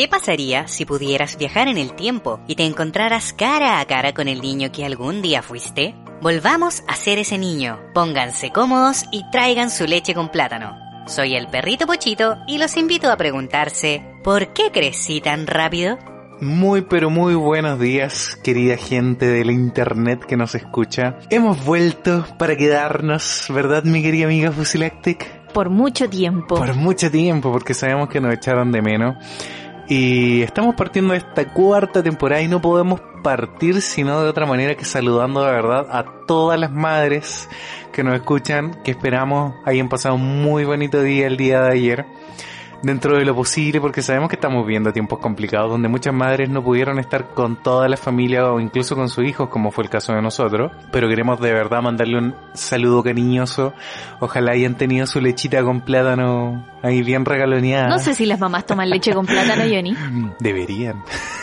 ¿Qué pasaría si pudieras viajar en el tiempo y te encontraras cara a cara con el niño que algún día fuiste? Volvamos a ser ese niño. Pónganse cómodos y traigan su leche con plátano. Soy el perrito Pochito y los invito a preguntarse, ¿por qué crecí tan rápido? Muy pero muy buenos días, querida gente del internet que nos escucha. Hemos vuelto para quedarnos, ¿verdad, mi querida amiga Fusilactic? Por mucho tiempo. Por mucho tiempo, porque sabemos que nos echaron de menos. Y estamos partiendo esta cuarta temporada y no podemos partir sino de otra manera que saludando de verdad a todas las madres que nos escuchan, que esperamos hayan pasado un muy bonito día el día de ayer dentro de lo posible, porque sabemos que estamos viendo tiempos complicados donde muchas madres no pudieron estar con toda la familia o incluso con sus hijos, como fue el caso de nosotros. Pero queremos de verdad mandarle un saludo cariñoso. Ojalá hayan tenido su lechita con plátano ahí bien regaloneada. No sé si las mamás toman leche con plátano, Johnny. Deberían.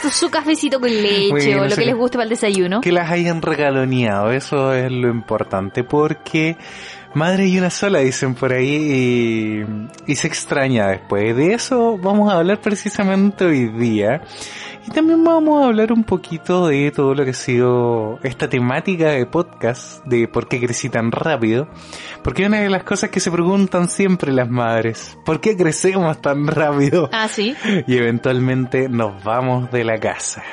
Su cafecito con leche o lo que les guste para el desayuno. Que las hayan regaloneado, eso es lo importante, porque Madre y una sola, dicen por ahí, y, se extraña después. De eso vamos a hablar precisamente hoy día. Y también vamos a hablar un poquito de todo lo que ha sido esta temática de podcast, de por qué crecí tan rápido. Porque una de las cosas que se preguntan siempre las madres, ¿por qué crecemos tan rápido? Ah, sí. Y eventualmente nos vamos de la casa.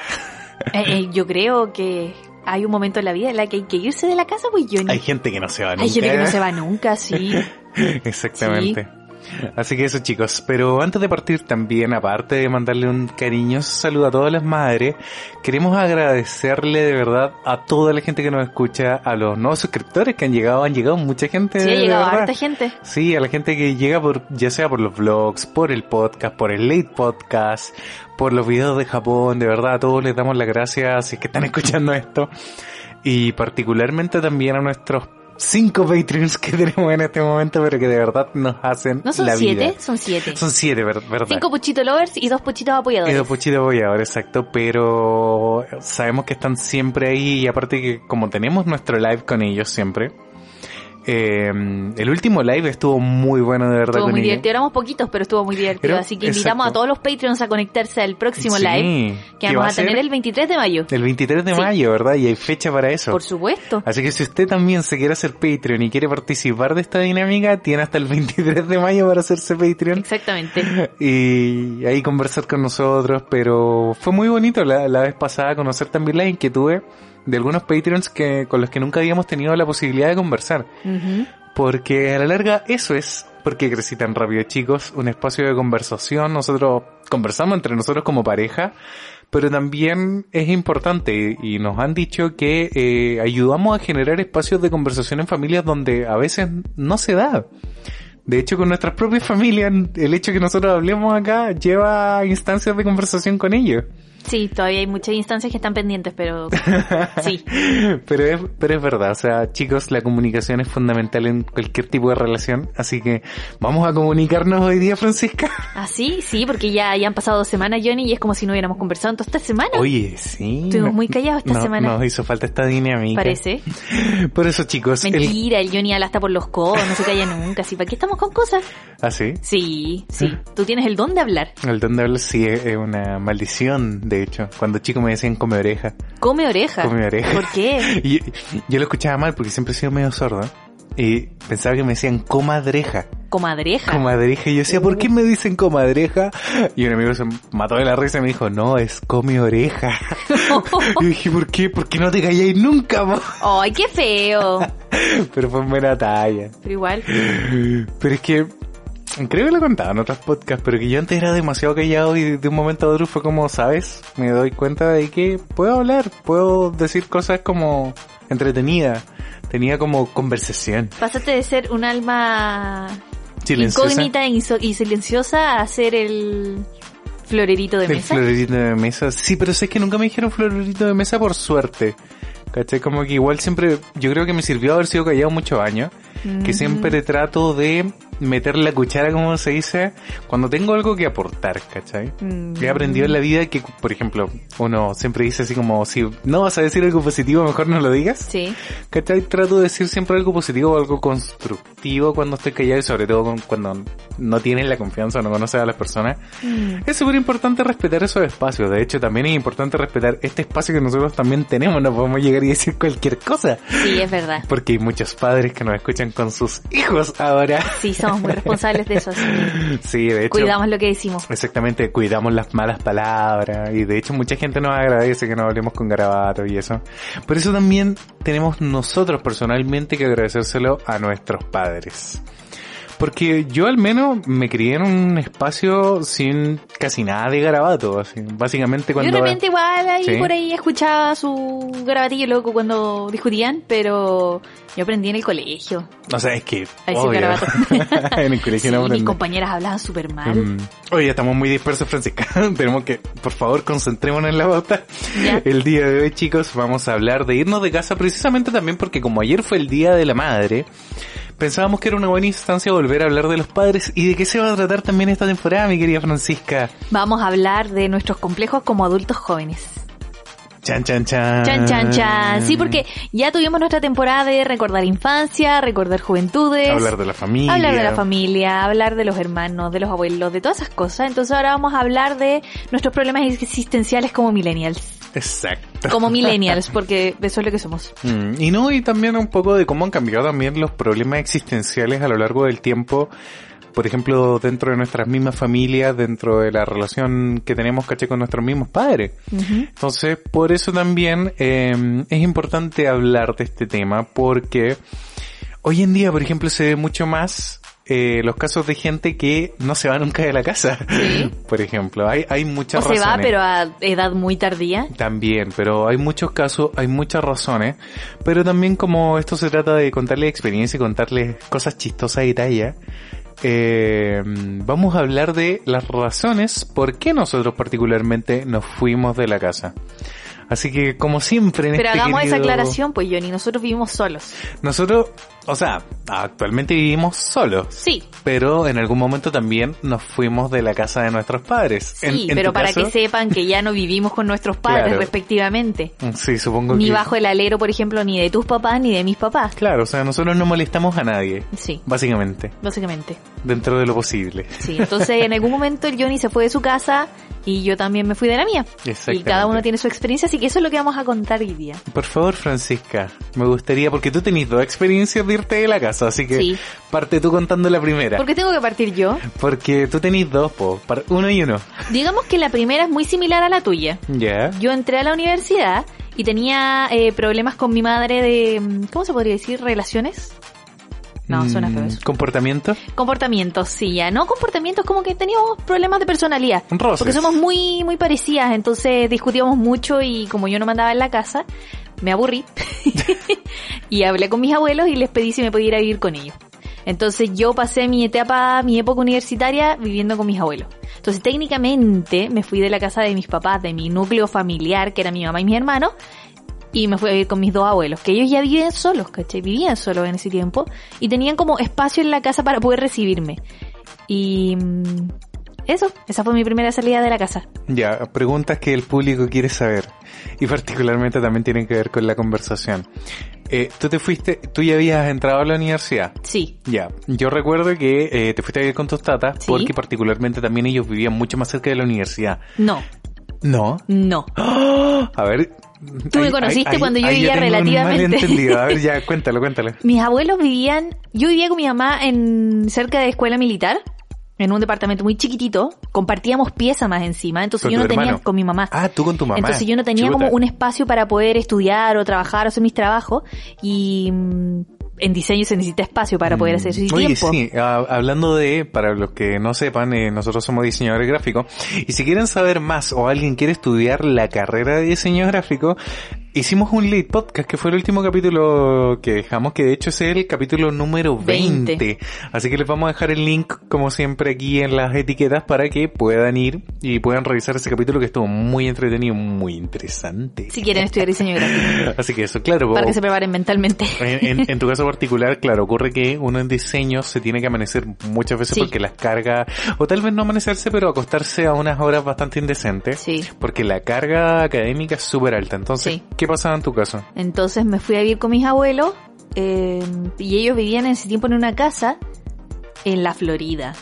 Eh, eh, yo creo que hay un momento en la vida en la que hay que irse de la casa, pues yo Hay gente que no se va nunca. Hay gente que no se va nunca, sí. Exactamente. Así que eso chicos, pero antes de partir también, aparte de mandarle un cariñoso saludo a todas las madres, queremos agradecerle de verdad a toda la gente que nos escucha, a los nuevos suscriptores que han llegado, han llegado mucha gente. Sí, ha llegado harta gente. Sí, a la gente que llega por, ya sea por los vlogs, por el podcast, por el late podcast, por los videos de Japón, de verdad a todos les damos las gracias si es que están escuchando esto. Y particularmente también a nuestros cinco Patreons que tenemos en este momento, pero que de verdad nos hacen ¿No son la siete? Son siete. Son siete, ¿verdad? Cinco puchitos lovers y dos puchitos apoyadores. Y dos puchitos apoyadores, exacto, pero sabemos que están siempre ahí y aparte que como tenemos nuestro live con ellos siempre, eh, el último live estuvo muy bueno, de verdad. Estuvo muy divertido. Éramos poquitos, pero estuvo muy divertido. así que invitamos a todos los Patreons a conectarse al próximo live que vamos a, tener el 23 de mayo. El 23 de mayo, ¿verdad? Y hay fecha para eso. Por supuesto. Así que si usted también se quiere hacer Patreon y quiere participar de esta dinámica, tiene hasta el 23 de mayo para hacerse Patreon. Exactamente. Y ahí conversar con nosotros. Pero fue muy bonito la, la vez pasada conocer también la inquietudes de algunos Patreons que, con los que nunca habíamos tenido la posibilidad de conversar. Porque a la larga eso es porque crecí tan rápido, chicos, un espacio de conversación, nosotros conversamos entre nosotros como pareja, pero también es importante y nos han dicho que eh, ayudamos a generar espacios de conversación en familias donde a veces no se da. De hecho, con nuestras propias familias, el hecho que nosotros hablemos acá lleva instancias de conversación con ellos. Sí, todavía hay muchas instancias que están pendientes, pero sí. pero es, pero es verdad, o sea, chicos, la comunicación es fundamental en cualquier tipo de relación, así que vamos a comunicarnos hoy día, Francisca. Ah, sí, sí, porque ya, ya han pasado dos semanas, Johnny, y es como si no hubiéramos conversado en toda esta semana. Oye, sí. Estuvimos muy callados esta semana. Nos hizo falta esta dinámica. Parece. Por eso, chicos. Mentira, el, Johnny ala hasta por los codos, no se calla nunca, ¿sí? ¿Para qué estamos con cosas? ¿Ah, sí? Sí, sí. Tú tienes el don de hablar. El don de hablar sí es una maldición de hecho. Cuando chico me decían come oreja. ¿Come oreja? Come oreja. ¿Por qué? y, yo lo escuchaba mal porque siempre he sido medio sordo. Y pensaba que me decían comadreja. ¿Comadreja? Comadreja. Y yo decía, ¿por qué me dicen comadreja? Y un amigo se mató de la risa y me dijo, no, es come oreja. y dije, ¿por qué? ¿Por qué no te calláis nunca, ¡Ay, qué feo! Pero fue buena talla. Pero igual. Pero es que Creo que lo he contado en otros podcasts, pero que yo antes era demasiado callado y de un momento a otro fue como, ¿sabes? Me doy cuenta de que puedo hablar, puedo decir cosas como entretenidas. Tenía como conversación. Pasaste de ser un alma incógnita y silenciosa a ser el florerito de mesa. El florerito de mesa. Sí, pero sé que nunca me dijeron florerito de mesa por suerte. ¿Cachai? Como que igual siempre, yo creo que me sirvió haber sido callado muchos años, que siempre trato de meter la cuchara, como se dice, cuando tengo algo que aportar, ¿cachai? Mm. He aprendido en la vida que, por ejemplo, uno siempre dice así como, si no vas a decir algo positivo, mejor no lo digas. Sí. ¿Cachai? Trato de decir siempre algo positivo o algo constructivo cuando estoy callado y sobre todo cuando no tienes la confianza o no conoces a las personas. Mm. Es súper importante respetar esos espacios. De hecho, también es importante respetar este espacio que nosotros también tenemos. No podemos llegar y decir cualquier cosa. Sí, es verdad. Porque hay muchos padres que nos escuchan con sus hijos ahora. Sí, somos muy responsables de eso. Sí, de hecho. Cuidamos lo que decimos. Exactamente, cuidamos las malas palabras. Y de hecho, mucha gente nos agradece que nos hablemos con garabato y eso. Por eso también tenemos nosotros personalmente que agradecérselo a nuestros padres. Porque yo al menos me crié en un espacio sin casi nada de garabato, así. Básicamente cuando... Yo de repente igual ahí por ahí escuchaba su garabatillo loco cuando discutían, pero yo aprendí en el colegio. O sea, es que... Garabato. en el colegio no Mis compañeras hablaban súper mal. Mm. Oye, estamos muy dispersos, Francisca. Tenemos que, por favor, concentrémonos en la bota. El día de hoy, chicos, vamos a hablar de irnos de casa precisamente también porque como ayer fue el Día de la Madre, Pensábamos que era una buena instancia volver a hablar de los padres y de qué se va a tratar también esta temporada, mi querida Francisca. Vamos a hablar de nuestros complejos como adultos jóvenes. Chan, chan, chan. Chan, chan, chan. Sí, porque ya tuvimos nuestra temporada de recordar infancia, recordar juventudes. Hablar de la familia. Hablar de la familia, hablar de los hermanos, de los abuelos, de todas esas cosas. Entonces ahora vamos a hablar de nuestros problemas existenciales como millennials. Exacto. Como millennials, porque eso es lo que somos. Mm, y no, y también un poco de cómo han cambiado también los problemas existenciales a lo largo del tiempo. Por ejemplo, dentro de nuestras mismas familias, dentro de la relación que tenemos, caché, con nuestros mismos padres. Entonces, por eso también eh, es importante hablar de este tema, porque hoy en día, por ejemplo, se ve mucho más eh, los casos de gente que no se va nunca de la casa. Por ejemplo, hay, hay muchas o se va, pero a edad muy tardía. También, pero hay muchos casos, hay muchas razones. Pero también como esto se trata de contarle experiencia y contarles cosas chistosas y tallas, eh, vamos a hablar de las razones por qué nosotros particularmente nos fuimos de la casa. Así que, como siempre en Pero este hagamos esa aclaración, pues Johnny, nosotros vivimos solos. Nosotros, o sea, actualmente vivimos solos. Sí. Pero en algún momento también nos fuimos de la casa de nuestros padres. Sí, pero para que sepan que ya no vivimos con nuestros padres respectivamente. Sí, supongo ni que... Ni bajo el alero, por ejemplo, ni de tus papás ni de mis papás. Claro, o sea, nosotros no molestamos a nadie. Sí. Básicamente. Básicamente. Dentro de lo posible. Sí, entonces en algún momento el Johnny se fue de su casa y yo también me fui de la mía. Y cada uno tiene su experiencia, así que eso es lo que vamos a contar hoy día. Por favor, Francisca, me gustaría, porque tú tenés dos experiencias de irte de la casa, así que parte tú contando la primera. ¿Por qué tengo que partir yo? Porque tú tenés dos, po, uno y uno. Digamos que la primera es muy similar a la tuya. Ya. Yo entré a la universidad y tenía eh, problemas con mi madre de, ¿cómo se podría decir? Relaciones. No, suena feo eso. ¿Comportamiento? Comportamientos, sí, ya. No comportamientos, como que teníamos problemas de personalidad. Porque somos muy, muy parecidas, entonces discutíamos mucho y como yo no mandaba en la casa, me aburrí. y hablé con mis abuelos y les pedí si me podía ir a vivir con ellos. Entonces yo pasé mi etapa, mi época universitaria viviendo con mis abuelos. Entonces técnicamente me fui de la casa de mis papás, de mi núcleo familiar, que era mi mamá y mis hermanos, y me fui a vivir con mis dos abuelos, que ellos ya vivían solos, ¿cachai? Vivían solos en ese tiempo y tenían como espacio en la casa para poder recibirme. Y mm, eso, esa fue mi primera salida de la casa. Ya, preguntas que el público quiere saber y particularmente también tienen que ver con la conversación. Eh, tú te fuiste, tú ya habías entrado a la universidad. Sí. Ya, yo recuerdo que eh, te fuiste a vivir con tus tatas porque particularmente también ellos vivían mucho más cerca de la universidad. No. ¿No? No. A ver, Tú me conociste cuando yo vivía relativamente. A ver, ya, cuéntalo, cuéntalo. Mis abuelos vivían, yo vivía con mi mamá en cerca de escuela militar, en un departamento muy chiquitito, compartíamos pieza más encima, entonces yo no tenía con mi mamá. Ah, tú con tu mamá. Entonces yo no tenía como un espacio para poder estudiar o trabajar o hacer mis trabajos y mm, en diseño se necesita espacio para poder hacer eso Oye, sí, hablando de, para los que no sepan, eh, nosotros somos diseñadores gráficos y si quieren saber más o alguien quiere estudiar la carrera de diseño gráfico, hicimos un late podcast que fue el último capítulo que dejamos, que de hecho es el capítulo número 20. Así que les vamos a dejar el link, como siempre, aquí en las etiquetas para que puedan ir y puedan revisar ese capítulo que estuvo muy entretenido, muy interesante. Si quieren estudiar diseño gráfico. Así que eso, claro. Para que se preparen mentalmente. En, tu caso particular, claro, ocurre que uno en diseño se tiene que amanecer muchas veces porque las cargas, o tal vez no amanecerse, pero acostarse a unas horas bastante indecentes. Sí. Porque la carga académica es súper alta. Entonces, ¿qué pasaba en tu caso? Entonces me fui a vivir con mis abuelos eh, y ellos vivían en ese tiempo en una casa en la Florida.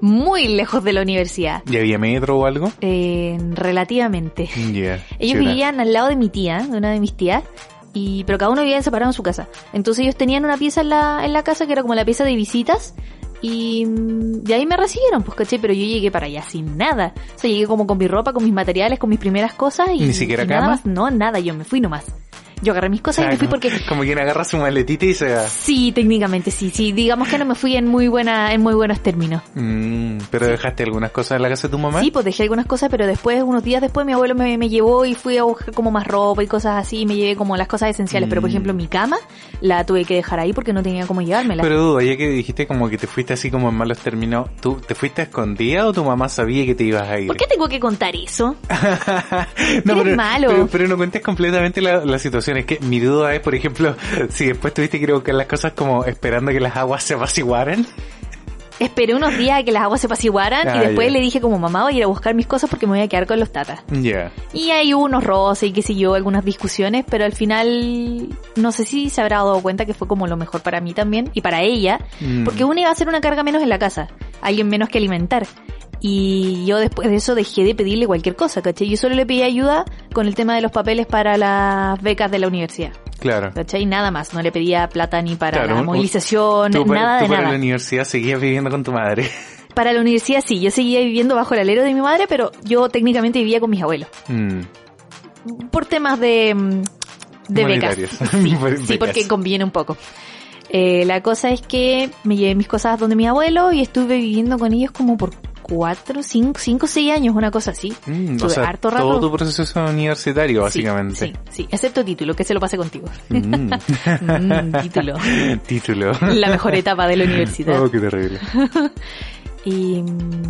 Muy lejos de la universidad. ¿Y había metro o algo? Eh, relativamente. Ellos vivían al lado de mi tía, de una de mis tías, y pero cada uno vivía separado en su casa. Entonces ellos tenían una pieza en la, en la casa que era como la pieza de visitas y de ahí me recibieron, pues caché, pero yo llegué para allá sin nada. O sea, llegué como con mi ropa, con mis materiales, con mis primeras cosas y, ¿Ni siquiera nada más. No, nada, yo me fui nomás. Yo agarré mis cosas y me fui porque... Como quien agarra su maletita y se va. Sí, técnicamente sí, sí. Digamos que no me fui en muy buena, en muy buenos términos. Mm, pero dejaste algunas cosas en la casa de tu mamá. Sí, pues dejé algunas cosas, pero después, unos días después, mi abuelo me, me llevó y fui a buscar como más ropa y cosas así, y me llevé como las cosas esenciales. Pero por mm. ejemplo, mi cama la tuve que dejar ahí porque no tenía cómo llevármela. Pero dudo, ya que dijiste como que te fuiste así como en malos términos, ¿tú te fuiste escondida o tu mamá sabía que te ibas a ir? ¿Por qué tengo que contar eso? no, pero, malo. Pero, no cuentes completamente la, la situación. Es que mi duda por ejemplo, si después tuviste que ir a buscar las cosas como esperando que las aguas se apaciguaran. Esperé unos días a que las aguas se apaciguaran y ah, después le dije como mamá voy a ir a buscar mis cosas porque me voy a quedar con los tatas. Ya. Y ahí hubo unos roces y qué sé yo, algunas discusiones, pero al final no sé si se habrá dado cuenta que fue como lo mejor para mí también y para ella, mm. porque uno iba a hacer una carga menos en la casa, alguien menos que alimentar. Y yo después de eso dejé de pedirle cualquier cosa, ¿cachai? Yo solo le pedí ayuda con el tema de los papeles para las becas de la universidad. Claro. ¿Cachai? Nada más. No le pedía plata ni para la movilización, nada de para la universidad seguías viviendo con tu madre. Para la universidad sí, yo seguía viviendo bajo el alero de mi madre, pero yo técnicamente vivía con mis abuelos. Mm. Por temas de, mm, de becas. Sí, porque conviene un poco. Eh, la cosa es que me llevé mis cosas donde mi abuelo y estuve viviendo con ellos como por cuatro, cinco, cinco, seis años, una cosa así. Mm, o sea, harto rato. Todo tu proceso universitario, básicamente. Sí, sí, excepto título, que se lo pase contigo. Mm. mm. título. título. La mejor etapa de la universidad. Oh, qué terrible. Y...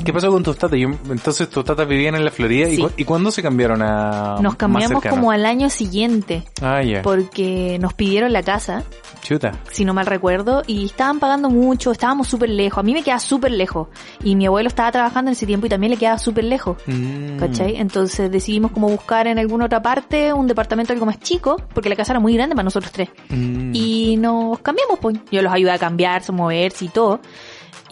¿Qué pasó con tus tatas? Entonces tus tatas vivían en la Florida y, ¿y cuándo se cambiaron a... Nos cambiamos como al año siguiente. Ah, ya. Porque nos pidieron la casa. Chuta. Si no mal recuerdo. Y estaban pagando mucho, estábamos súper lejos. A mí me quedaba súper lejos. Y mi abuelo estaba trabajando en ese tiempo y también le quedaba súper lejos. Mm. ¿Cachai? Entonces decidimos como buscar en alguna otra parte un departamento algo más chico, porque la casa era muy grande para nosotros tres. Mm. Y nos cambiamos, pues. Yo los ayudé a cambiarse, a moverse y todo.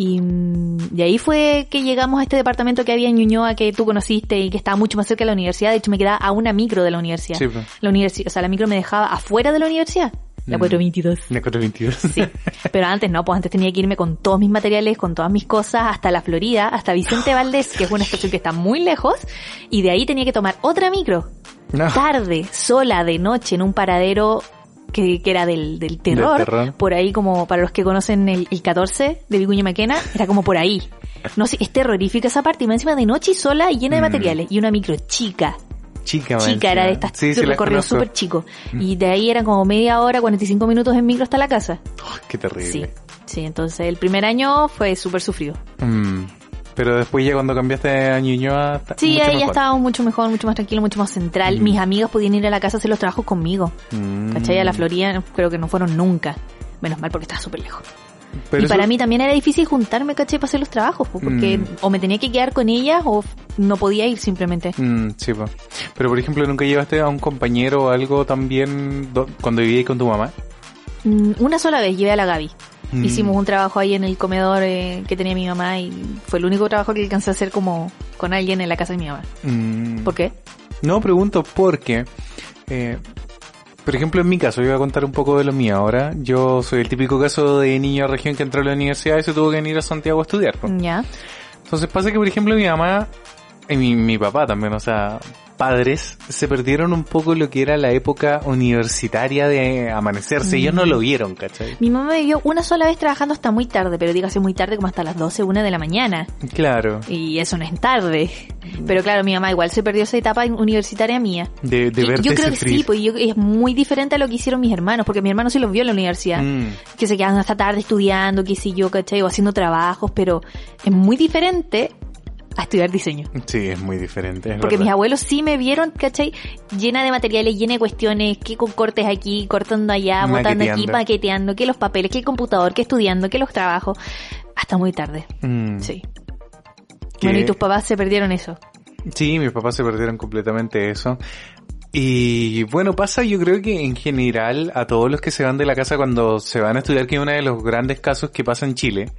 Y, de ahí fue que llegamos a este departamento que había en Ñuñoa que tú conociste y que estaba mucho más cerca de la universidad. De hecho, me quedaba a una micro de la universidad. Sí, pues. La universidad, o sea, la micro me dejaba afuera de la universidad. La 422. Mm. La 422. Sí. Pero antes no, pues antes tenía que irme con todos mis materiales, con todas mis cosas, hasta la Florida, hasta Vicente Valdés, que es una estación que está muy lejos, y de ahí tenía que tomar otra micro. Tarde, sola, de noche, en un paradero que, que era del, del terror, por ahí como para los que conocen el, el 14 de Vicuña Maquena, era como por ahí. No sé, es terrorífica esa parte, y más encima de noche y sola y llena de mm. materiales, y una micro chica. Chica, chica era de estas sí, sí, recorrido súper chico. Mm. Y de ahí eran como media hora, 45 minutos en micro hasta la casa. qué terrible. Sí, sí, entonces el primer año fue súper sufrido. Mm. Pero después ya cuando cambiaste a Ñuñoa... Sí, ahí ya estaba mucho mejor, mucho más tranquilo, mucho más central. Mm. Mis amigos podían ir a la casa a hacer los trabajos conmigo. Mm. ¿Cachai? A la Florida creo que no fueron nunca. Menos mal porque estaba súper lejos. y para mí también era difícil juntarme, ¿cachai? Para hacer los trabajos, porque mm. o me tenía que quedar con ellas o no podía ir simplemente. sí, pues. Pero por ejemplo, ¿nunca llevaste a un compañero o algo también cuando vivías con tu mamá? una sola vez llevé a la Gaby. Mm. Hicimos un trabajo ahí en el comedor eh, que tenía mi mamá y fue el único trabajo que alcancé a hacer como con alguien en la casa de mi mamá. Mm. ¿Por qué? No, pregunto porque, eh, por ejemplo, en mi caso, yo voy a contar un poco de lo mío ahora. Yo soy el típico caso de niño de región que entró a la universidad y se tuvo que venir a Santiago a estudiar. Ya. Entonces pasa que, por ejemplo, mi mamá y mi, mi papá también, o sea, padres se perdieron un poco lo que era la época universitaria de amanecerse. Ellos no lo mm. vieron, ¿cachai? Mi mamá me vio una sola vez trabajando hasta muy tarde, pero dígase muy tarde como hasta las 12, una de la mañana. Claro. Y eso no es tarde. Pero claro, mi mamá igual se perdió esa etapa universitaria mía. De, de Yo creo que sí, pues es muy diferente a lo que hicieron mis hermanos, porque mi hermano sí los vio en la universidad. Mm. Que se quedan hasta tarde estudiando, qué sé yo, ¿cachai? O haciendo trabajos, pero es muy diferente a estudiar diseño. Sí, es muy diferente. Porque mis abuelos sí me vieron, ¿cachai? Llena de materiales, llena de cuestiones, que con cortes aquí, cortando allá, botando aquí, paqueteando, que los papeles, que el computador, que estudiando, que los trabajos. Hasta muy tarde. Mm. Sí. Bueno, ¿y tus papás se perdieron eso? Sí, mis papás se perdieron completamente eso. Y bueno, pasa yo creo que en general a todos los que se van de la casa cuando se van a estudiar, que es uno de los grandes casos que pasa en Chile,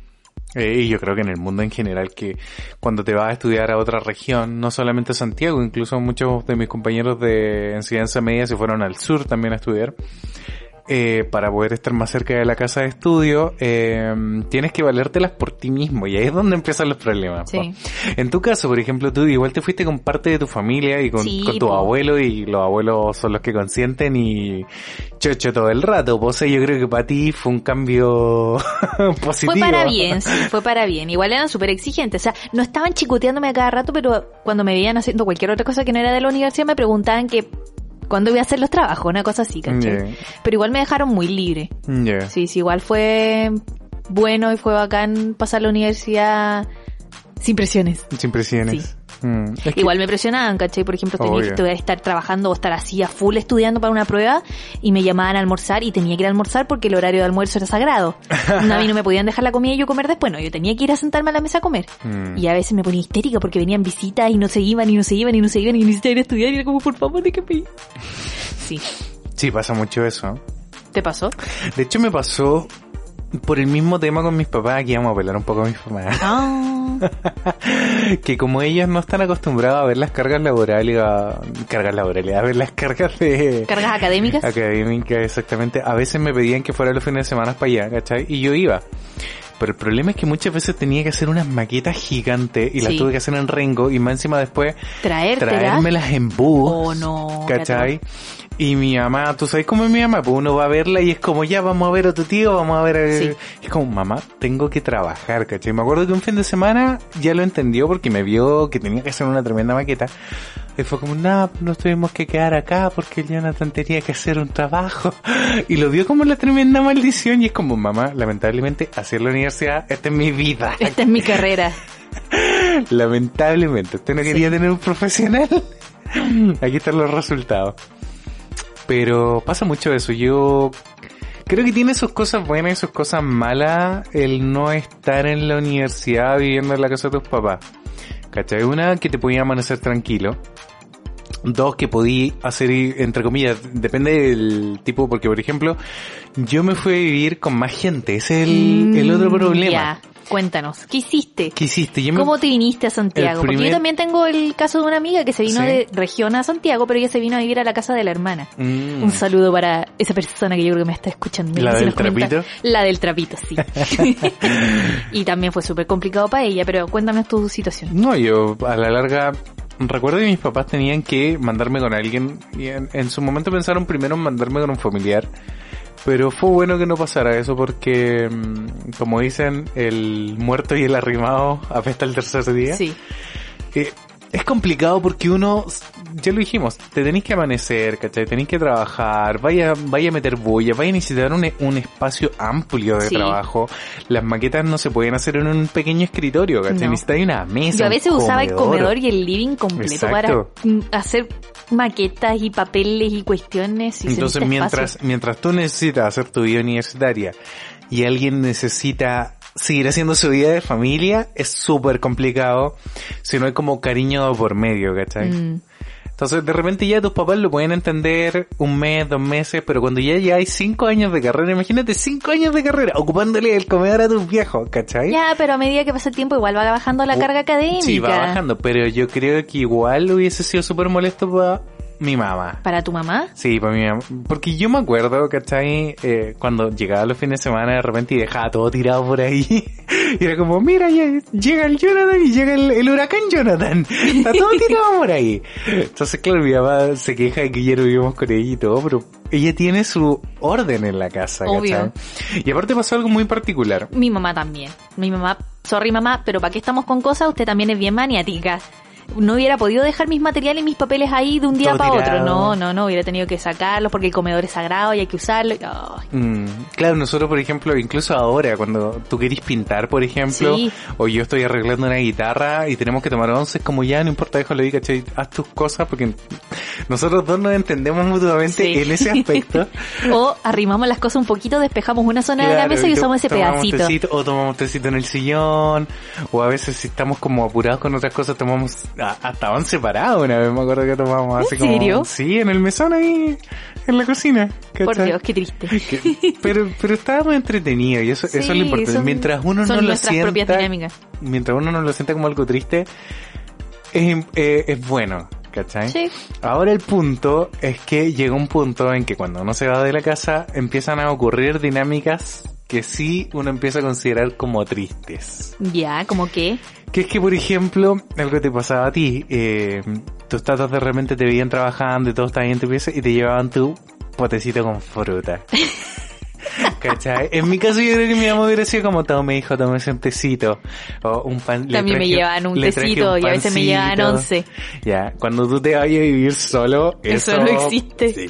eh, y yo creo que en el mundo en general, que cuando te vas a estudiar a otra región, no solamente a Santiago, incluso muchos de mis compañeros de enseñanza media se fueron al sur también a estudiar, eh, para poder estar más cerca de la casa de estudio, eh, tienes que valértelas por ti mismo y ahí es donde empiezan los problemas. En tu caso, por ejemplo, tú igual te fuiste con parte de tu familia y con, tu abuelo y los abuelos son los que consienten y chocho todo el rato. Pues yo creo que para ti fue un cambio positivo. Fue para bien, sí, fue para bien. Igual eran súper exigentes. O sea, no estaban chicoteándome a cada rato, pero cuando me veían haciendo cualquier otra cosa que no era de la universidad me preguntaban que cuándo voy a hacer los trabajos, una cosa así, ¿cachai? Pero igual me dejaron muy libre. Sí, sí, igual fue bueno y fue bacán pasar la universidad sin presiones. Sin presiones. Mm. Igual me presionaban, ¿cachai? Por ejemplo, tenía que estar trabajando o estar así a full estudiando para una prueba y me llamaban a almorzar y tenía que ir a almorzar porque el horario de almuerzo era sagrado. a mí no me podían dejar la comida y yo comer después, no, yo tenía que ir a sentarme a la mesa a comer. Mm. Y a veces me ponía histérica porque venían visitas y no se iban y no se iban y no se iban y necesitaba ir a estudiar y era como, por favor, de qué Sí. Sí, pasa mucho eso. ¿Te pasó? De hecho, me pasó por el mismo tema con mis papás, aquí vamos a pelar un poco a mis papás. Ah. que como ellos no están acostumbrados a ver las cargas laborales, a, cargas laborales, a ver las cargas de... Cargas académicas. Académicas, exactamente. A veces me pedían que fuera los fines de semana para allá, ¿cachai? Y yo iba. Pero el problema es que muchas veces tenía que hacer unas maquetas gigantes y las tuve que hacer en Rengo y más encima después traérmelas en bus. Oh, no. ¿Cachai? Y mi mamá, tú sabes cómo es mi mamá, pues uno va a verla y es como, ya vamos a ver a tu tío, vamos a ver a... Es como, mamá, tengo que trabajar, ¿cachai? Me acuerdo que un fin de semana ya lo entendió porque me vio que tenía que hacer una tremenda maqueta. Y fue como, no, nos tuvimos que quedar acá porque Jonathan tenía que hacer un trabajo. Y lo vio como la tremenda maldición y es como, mamá, lamentablemente, hacer la universidad, esta es mi vida. Esta es mi carrera. lamentablemente, usted no quería tener un profesional. Aquí están los resultados. Pero pasa mucho eso. Yo creo que tiene sus cosas buenas y sus cosas malas el no estar en la universidad viviendo en la casa de tus papás. ¿Cachai? Una, que te podía amanecer tranquilo. Dos, que podí hacer, entre comillas, depende del tipo, porque por ejemplo, yo me fui a vivir con más gente, ese es el, mm, otro problema. Cuéntanos, ¿qué hiciste? ¿Qué hiciste? ¿Cómo te viniste a Santiago? Porque yo también tengo el caso de una amiga que se vino de región a Santiago, pero ella se vino a vivir a la casa de la hermana. Mm. Un saludo para esa persona que yo creo que me está escuchando. ¿La del trapito? La del trapito, sí. y también fue súper complicado para ella, pero cuéntame tu situación. No, yo a la larga recuerdo que mis papás tenían que mandarme con alguien y en, su momento pensaron primero en mandarme con un familiar pero fue bueno que no pasara eso porque, mm, como dicen, el muerto y el arrimado apesta el tercer día. Sí. Eh, es complicado porque uno, ya lo dijimos, te tenéis que amanecer, ¿cachai? Tenéis que trabajar, vaya, vaya a meter bulla, vaya a necesitar un, un espacio amplio de trabajo. Las maquetas no se pueden hacer en un pequeño escritorio, ¿cachai? No. Necesitáis una mesa. Yo a veces usaba el comedor y el living completo para hacer maquetas y papeles y cuestiones. Entonces, mientras, mientras tú necesitas hacer tu vida universitaria y alguien necesita seguir haciendo su vida de familia, es súper complicado si no hay como cariño por medio, ¿cachai? Mm. Entonces, de repente ya tus papás lo pueden entender un mes, dos meses, pero cuando ya, ya hay cinco años de carrera, imagínate cinco años de carrera ocupándole el comedor a tus viejos, ¿cachai? Ya, pero a medida que pasa el tiempo igual va bajando la carga académica. Sí, va bajando, pero yo creo que igual hubiese sido súper molesto para Mi mamá. ¿Para tu mamá? Sí, para mi mamá. Porque yo me acuerdo, ¿cachai? Eh, cuando llegaba los fines de semana de repente y dejaba todo tirado por ahí. y era como, mira, ya, llega el Jonathan y llega el, huracán Jonathan. Está todo tirado por ahí. Entonces, claro, mi mamá se queja de que ya no vivimos con ella y todo, pero ella tiene su orden en la casa, Obvio. Y aparte pasó algo muy particular. Mi mamá también. Mi mamá, sorry mamá, pero ¿para qué estamos con cosas? Usted también es bien maniática no hubiera podido dejar mis materiales y mis papeles ahí de un día para otro. No, no, no, hubiera tenido que sacarlos porque el comedor es sagrado y hay que usarlo. Mm, claro, nosotros, por ejemplo, incluso ahora, cuando tú querís pintar, por ejemplo, o yo estoy arreglando una guitarra y tenemos que tomar once, como ya no importa, déjalo ahí, ¿cachai? Haz tus cosas porque nosotros dos nos entendemos mutuamente en ese aspecto. o arrimamos las cosas un poquito, despejamos una zona de la mesa y usamos ese pedacito. o tomamos tecito en el sillón, o a veces si estamos como apurados con otras cosas, tomamos estaban separados una vez, me acuerdo que tomamos así ¿En serio? Sí, en el mesón ahí, en la cocina. Por Dios, qué triste. pero, pero estábamos entretenidos y eso, eso es lo importante. mientras uno no lo sienta, mientras uno no lo sienta como algo triste, es, eh, es bueno. ¿Cachai? Sí. Ahora el punto es que llega un punto en que cuando uno se va de la casa empiezan a ocurrir dinámicas que sí uno empieza a considerar como tristes. Ya, ¿como qué? Que es que, por ejemplo, algo te pasaba a ti, eh, tus tatas de repente te veían trabajando y todo estaba bien en tu pieza y te llevaban tu potecito con fruta. ¿Cachai? En mi caso yo creo que mi mamá hubiera sido como, tome hijo, tome un tecito. O un pan. También me llevaban un tecito y a veces me llevaban once. Ya, cuando tú te vayas a vivir solo, eso, no existe.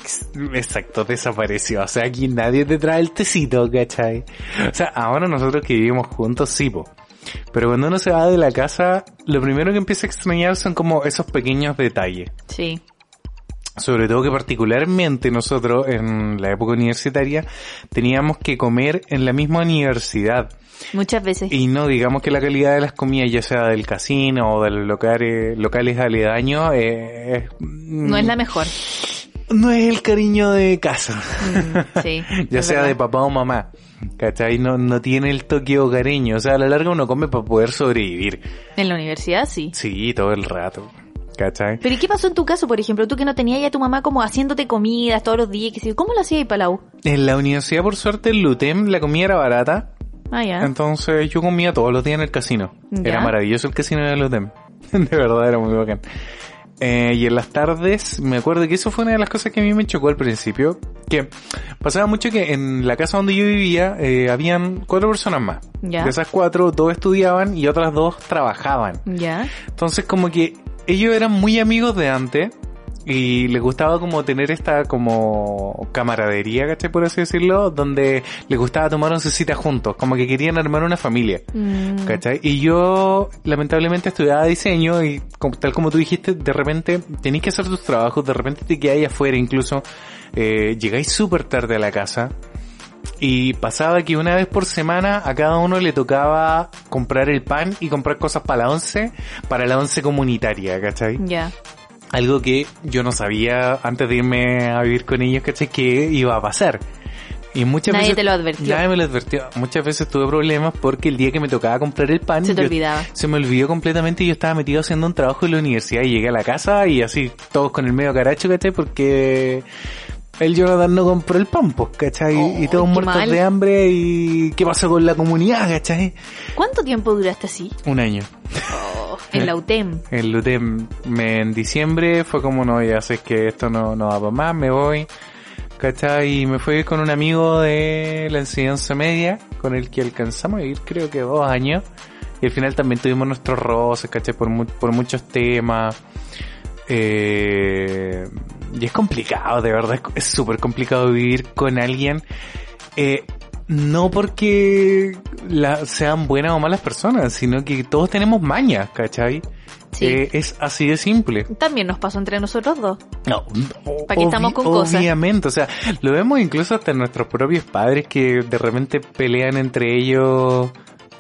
Exacto, desapareció. O sea, aquí nadie te trae el tecito, ¿cachai? O sea, ahora nosotros que vivimos juntos, sí, po. Pero cuando uno se va de la casa, lo primero que empieza a extrañar son como esos pequeños detalles. Sí. Sobre todo que particularmente nosotros en la época universitaria teníamos que comer en la misma universidad. Muchas veces. Y no digamos que la calidad de las comidas, ya sea del casino o de los locales, locales aledaños, eh, no es la mejor. No es el cariño de casa. Mm, sí, ya sea de papá o mamá. ¿Cachai? No, no tiene el toque hogareño. O sea, a la larga uno come para poder sobrevivir. En la universidad sí. Sí, todo el rato. Pero ¿y qué pasó en tu caso, por ejemplo? Tú que no tenías ya a tu mamá como haciéndote comidas todos los días. ¿Cómo lo hacías ahí, Palau? En la universidad, por suerte, el LUTEM, la comida era barata. Ah, ya. Entonces yo comía todos los días en el casino. Era maravilloso el casino de LUTEM. de verdad, era muy bacán. Eh, y en las tardes, me acuerdo que eso fue una de las cosas que a mí me chocó al principio, que pasaba mucho que en la casa donde yo vivía eh, habían cuatro personas más. De esas cuatro, dos estudiaban y otras dos trabajaban. Ya. Entonces como que ellos eran muy amigos de antes y les gustaba como tener esta como camaradería, ¿cachai? Por así decirlo, donde les gustaba tomar cita juntos, como que querían armar una familia, mm. ¿cachai? Y yo lamentablemente estudiaba diseño y tal como tú dijiste, de repente tenéis que hacer tus trabajos, de repente te quedáis afuera incluso, eh, llegáis súper tarde a la casa, y pasaba que una vez por semana a cada uno le tocaba comprar el pan y comprar cosas para la once, para la once comunitaria, ¿cachai? Ya. Algo que yo no sabía antes de irme a vivir con ellos, ¿cachai? Que iba a pasar. Y muchas nadie veces, te lo advirtió. Nadie me lo advirtió. Muchas veces tuve problemas porque el día que me tocaba comprar el pan... Se te olvidaba. Se me olvidó completamente y yo estaba metido haciendo un trabajo en la universidad y llegué a la casa y así todos con el medio caracho, ¿cachai? Porque el Jonathan no compró el pan, pues, ¿cachai? y todos muertos de hambre y qué pasó con la comunidad, ¿cachai? ¿Cuánto tiempo duraste así? Un año. Oh, en la UTEM. En la UTEM. Me, en diciembre fue como, no, ya sé que esto no, no va para más, me voy. ¿Cachai? Y me fui con un amigo de la enseñanza media, con el que alcanzamos a ir creo que dos años. Y al final también tuvimos nuestros roces, ¿cachai? Por, por muchos temas. Eh, y es complicado, de verdad, es súper complicado vivir con alguien. Eh, no porque la, sean buenas o malas personas, sino que todos tenemos mañas, ¿cachai? Sí. Eh, es así de simple. También nos pasó entre nosotros dos. No, ¿Para qué estamos con cosas? Obviamente, o sea, lo vemos incluso hasta nuestros propios padres que de repente pelean entre ellos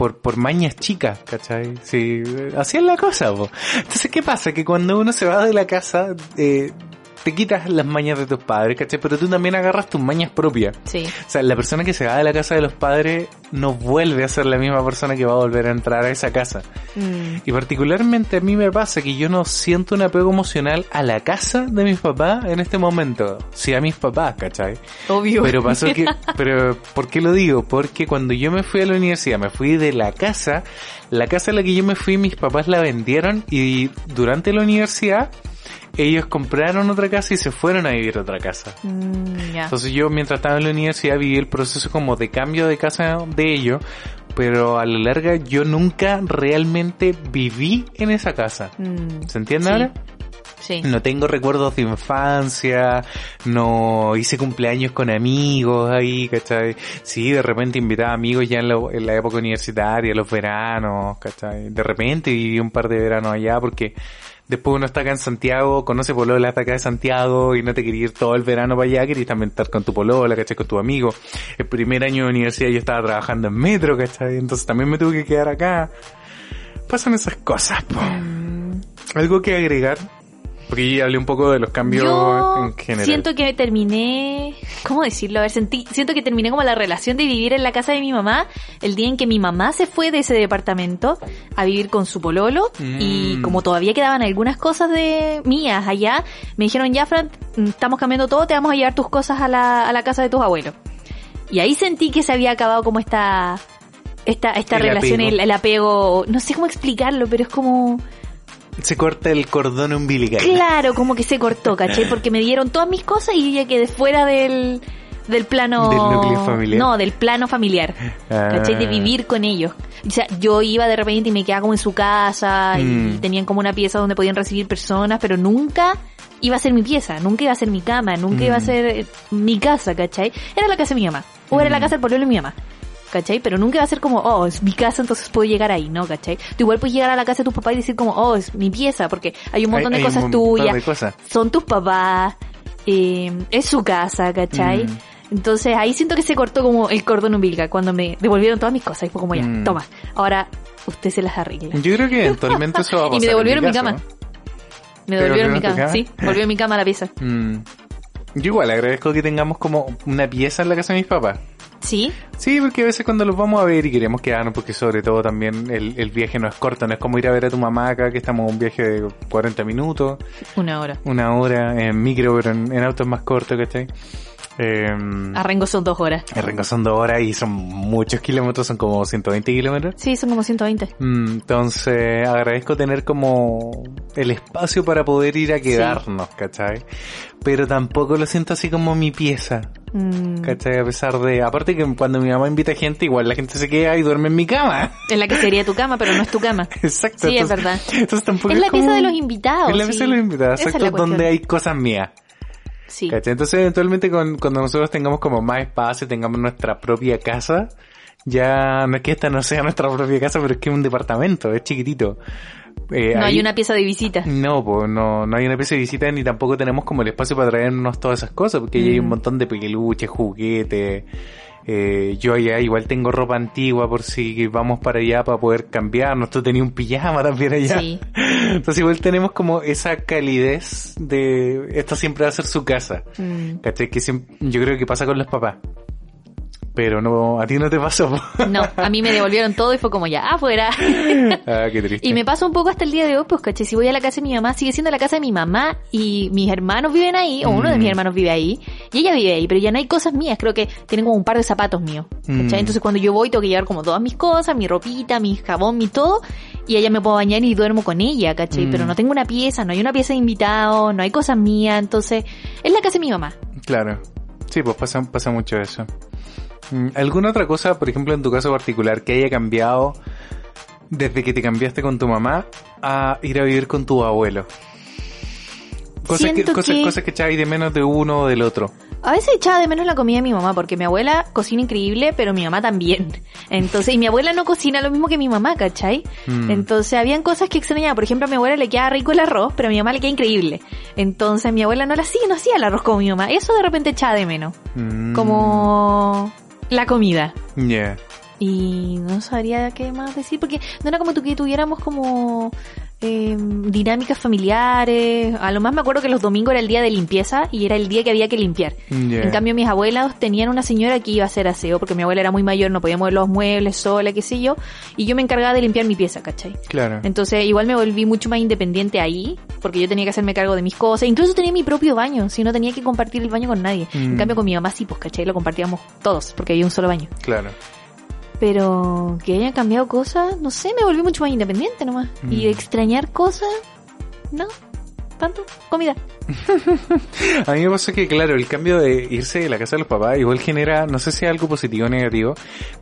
por, por mañas chicas, ¿cachai? Sí, así es la cosa, po. Entonces, ¿qué pasa? Que cuando uno se va de la casa, eh, te quitas las mañas de tus padres, ¿cachai? Pero tú también agarras tus mañas propias. Sí. O sea, la persona que se va de la casa de los padres no vuelve a ser la misma persona que va a volver a entrar a esa casa. Mm. Y particularmente a mí me pasa que yo no siento un apego emocional a la casa de mis papás en este momento. Sí, a mis papás, ¿cachai? Obvio. Pero pasó que, pero, ¿por qué lo digo? Porque cuando yo me fui a la universidad, me fui de la casa, la casa a la que yo me fui, mis papás la vendieron y durante la universidad ellos compraron otra casa y se fueron a vivir a otra casa. Mm, Entonces yo mientras estaba en la universidad viví el proceso como de cambio de casa de ellos, pero a la larga yo nunca realmente viví en esa casa. Mm, ¿Se entiende ahora? Sí. No tengo recuerdos de infancia, no hice cumpleaños con amigos ahí, ¿cachai? Sí, de repente invitaba amigos ya en, en la época universitaria, los veranos, ¿cachai? De repente viví un par de veranos allá porque Después uno está acá en Santiago, conoce polola hasta acá de Santiago y no te quería ir todo el verano para allá, querías también estar con tu polola, ¿cachai? Con tu amigo. El primer año de universidad yo estaba trabajando en metro, ¿cachai? Entonces también me tuve que quedar acá. Pasan esas cosas, po. Mm. ¿Algo que agregar? Ya hablé un poco de los cambios en general. Siento que terminé, ¿cómo decirlo? A ver, sentí, siento que terminé como la relación de vivir en la casa de mi mamá el día en que mi mamá se fue de ese departamento a vivir con su pololo y mm. como todavía quedaban algunas cosas de mías allá, me dijeron, ya Fran, estamos cambiando todo, te vamos a llevar tus cosas a la, a la casa de tus abuelos. Y ahí sentí que se había acabado como esta, esta, esta relación, el apego, no sé cómo explicarlo, pero es como se corta el cordón umbilical. Claro, como que se cortó, ¿cachai? Porque me dieron todas mis cosas y ya quedé fuera del, del plano... ¿Del núcleo familiar? No, del plano familiar, ¿cachai? De ah. vivir con ellos. O sea, yo iba de repente y me quedaba como en su casa y mm. tenían como una pieza donde podían recibir personas, pero nunca iba a ser mi pieza, nunca iba a ser mi cama, nunca iba a mm. ser mi casa, ¿cachai? Era la casa de mi mamá, o era la mm. casa del pueblo de mi mamá. ¿Cachai? Pero nunca va a ser como, oh, es mi casa, entonces puedo llegar ahí, ¿no? ¿cachai? Tú igual puedes llegar a la casa de tu papá y decir como, oh, es mi pieza, porque hay un montón de cosas tuyas. Son tus papás, eh, es su casa, ¿cachai? Mm. Entonces ahí siento que se cortó como el cordón umbilical cuando me devolvieron todas mis cosas y fue como ya, mm. toma, ahora usted se las arregla. Yo creo que eventualmente eso va a pasar. y me devolvieron mi, cama. Me devolvieron mi cama, sí, volvió mi cama a la pieza. Mm. Yo igual agradezco que tengamos como una pieza en la casa de mis papás. ¿Sí? Sí, porque a veces cuando los vamos a ver y queremos quedarnos, porque sobre todo también el, el viaje no es corto, no es como ir a ver a tu mamá acá, que estamos en un viaje de 40 minutos. Una hora. Una hora en micro, pero en, en autos más cortos, ¿cachai? Eh, Rengo son dos horas. Rengo son dos horas y son muchos kilómetros, son como 120 kilómetros. Sí, son como 120. Mm, entonces, agradezco tener como el espacio para poder ir a quedarnos, ¿cachai? Pero tampoco lo siento así como mi pieza. Mm. ¿Cachai? A pesar de... Aparte que cuando mi mamá invita gente, igual la gente se queda y duerme en mi cama. En la que sería tu cama, pero no es tu cama. Exacto. Sí, es verdad. Entonces tampoco es, la pieza de los invitados. Es la pieza de los invitados, exacto, donde hay cosas mías. Sí. Entonces, eventualmente, cuando nosotros tengamos como más espacio, tengamos nuestra propia casa, ya no es que esta no sea nuestra propia casa, pero es que es un departamento, es chiquitito. Eh, no hay una pieza de visita. No, pues no, no hay una pieza de visita ni tampoco tenemos como el espacio para traernos todas esas cosas, porque hay un mm. montón de peluches, juguetes. Eh, yo allá igual tengo ropa antigua por si vamos para allá para poder cambiar. Nosotros tenía un pijama también allá. Sí. Entonces igual tenemos como esa calidez de esto siempre va a ser su casa. Mm. ¿Cachai? Que yo creo que pasa con los papás. Pero no, a ti no te pasó. No, a mí me devolvieron todo y fue como ya, afuera. ah, qué triste. Y me pasa un poco hasta el día de hoy, pues caché, si voy a la casa de mi mamá, sigue siendo la casa de mi mamá y mis hermanos viven ahí, o uno de mis mm. hermanos vive ahí, y ella vive ahí, pero ya no hay cosas mías, creo que tienen como un par de zapatos míos. ¿cachai? Mm. Entonces cuando yo voy tengo que llevar como todas mis cosas, mi ropita, mi jabón, mi todo, y ella me puedo bañar y duermo con ella, ¿cachai? Pero mm. no tengo una pieza, no hay una pieza de invitado, no hay cosas mías, entonces es la casa de mi mamá. Claro. Sí, pues pasa, pasa mucho eso. Mm, ¿Alguna otra cosa, por ejemplo, en tu caso particular, que haya cambiado desde que te cambiaste con tu mamá a ir a vivir con tu abuelo? Cosas que, cosas, que... cosas que de menos de uno o del otro. A veces echaba de menos la comida de mi mamá, porque mi abuela cocina increíble, pero mi mamá también. Entonces, y mi abuela no cocina lo mismo que mi mamá, ¿cachai? Mm. Entonces, habían cosas que extrañaba. Por ejemplo, a mi abuela le queda rico el arroz, pero a mi mamá le queda increíble. Entonces, mi abuela no la hacía, no hacía el arroz como mi mamá. Eso de repente echaba de menos. Mm. Como la comida. Yeah. Y no sabría qué más decir, porque no era como que tuviéramos como eh, dinámicas familiares. A lo más me acuerdo que los domingos era el día de limpieza y era el día que había que limpiar. En cambio, mis abuelas tenían una señora que iba a hacer aseo porque mi abuela era muy mayor, no podía mover los muebles sola, qué sé yo. Y yo me encargaba de limpiar mi pieza, ¿cachai? Claro. Entonces, igual me volví mucho más independiente ahí porque yo tenía que hacerme cargo de mis cosas. Incluso tenía mi propio baño, si no tenía que compartir el baño con nadie. En mm. cambio, con mi mamá sí, pues, ¿cachai? Lo compartíamos todos porque había un solo baño. Claro. Pero que hayan cambiado cosas, no sé, me volví mucho más independiente nomás. Y mm. extrañar cosas, no, tanto, comida. a mí me pasa que, claro, el cambio de irse de la casa de los papás igual genera, no sé si algo positivo o negativo,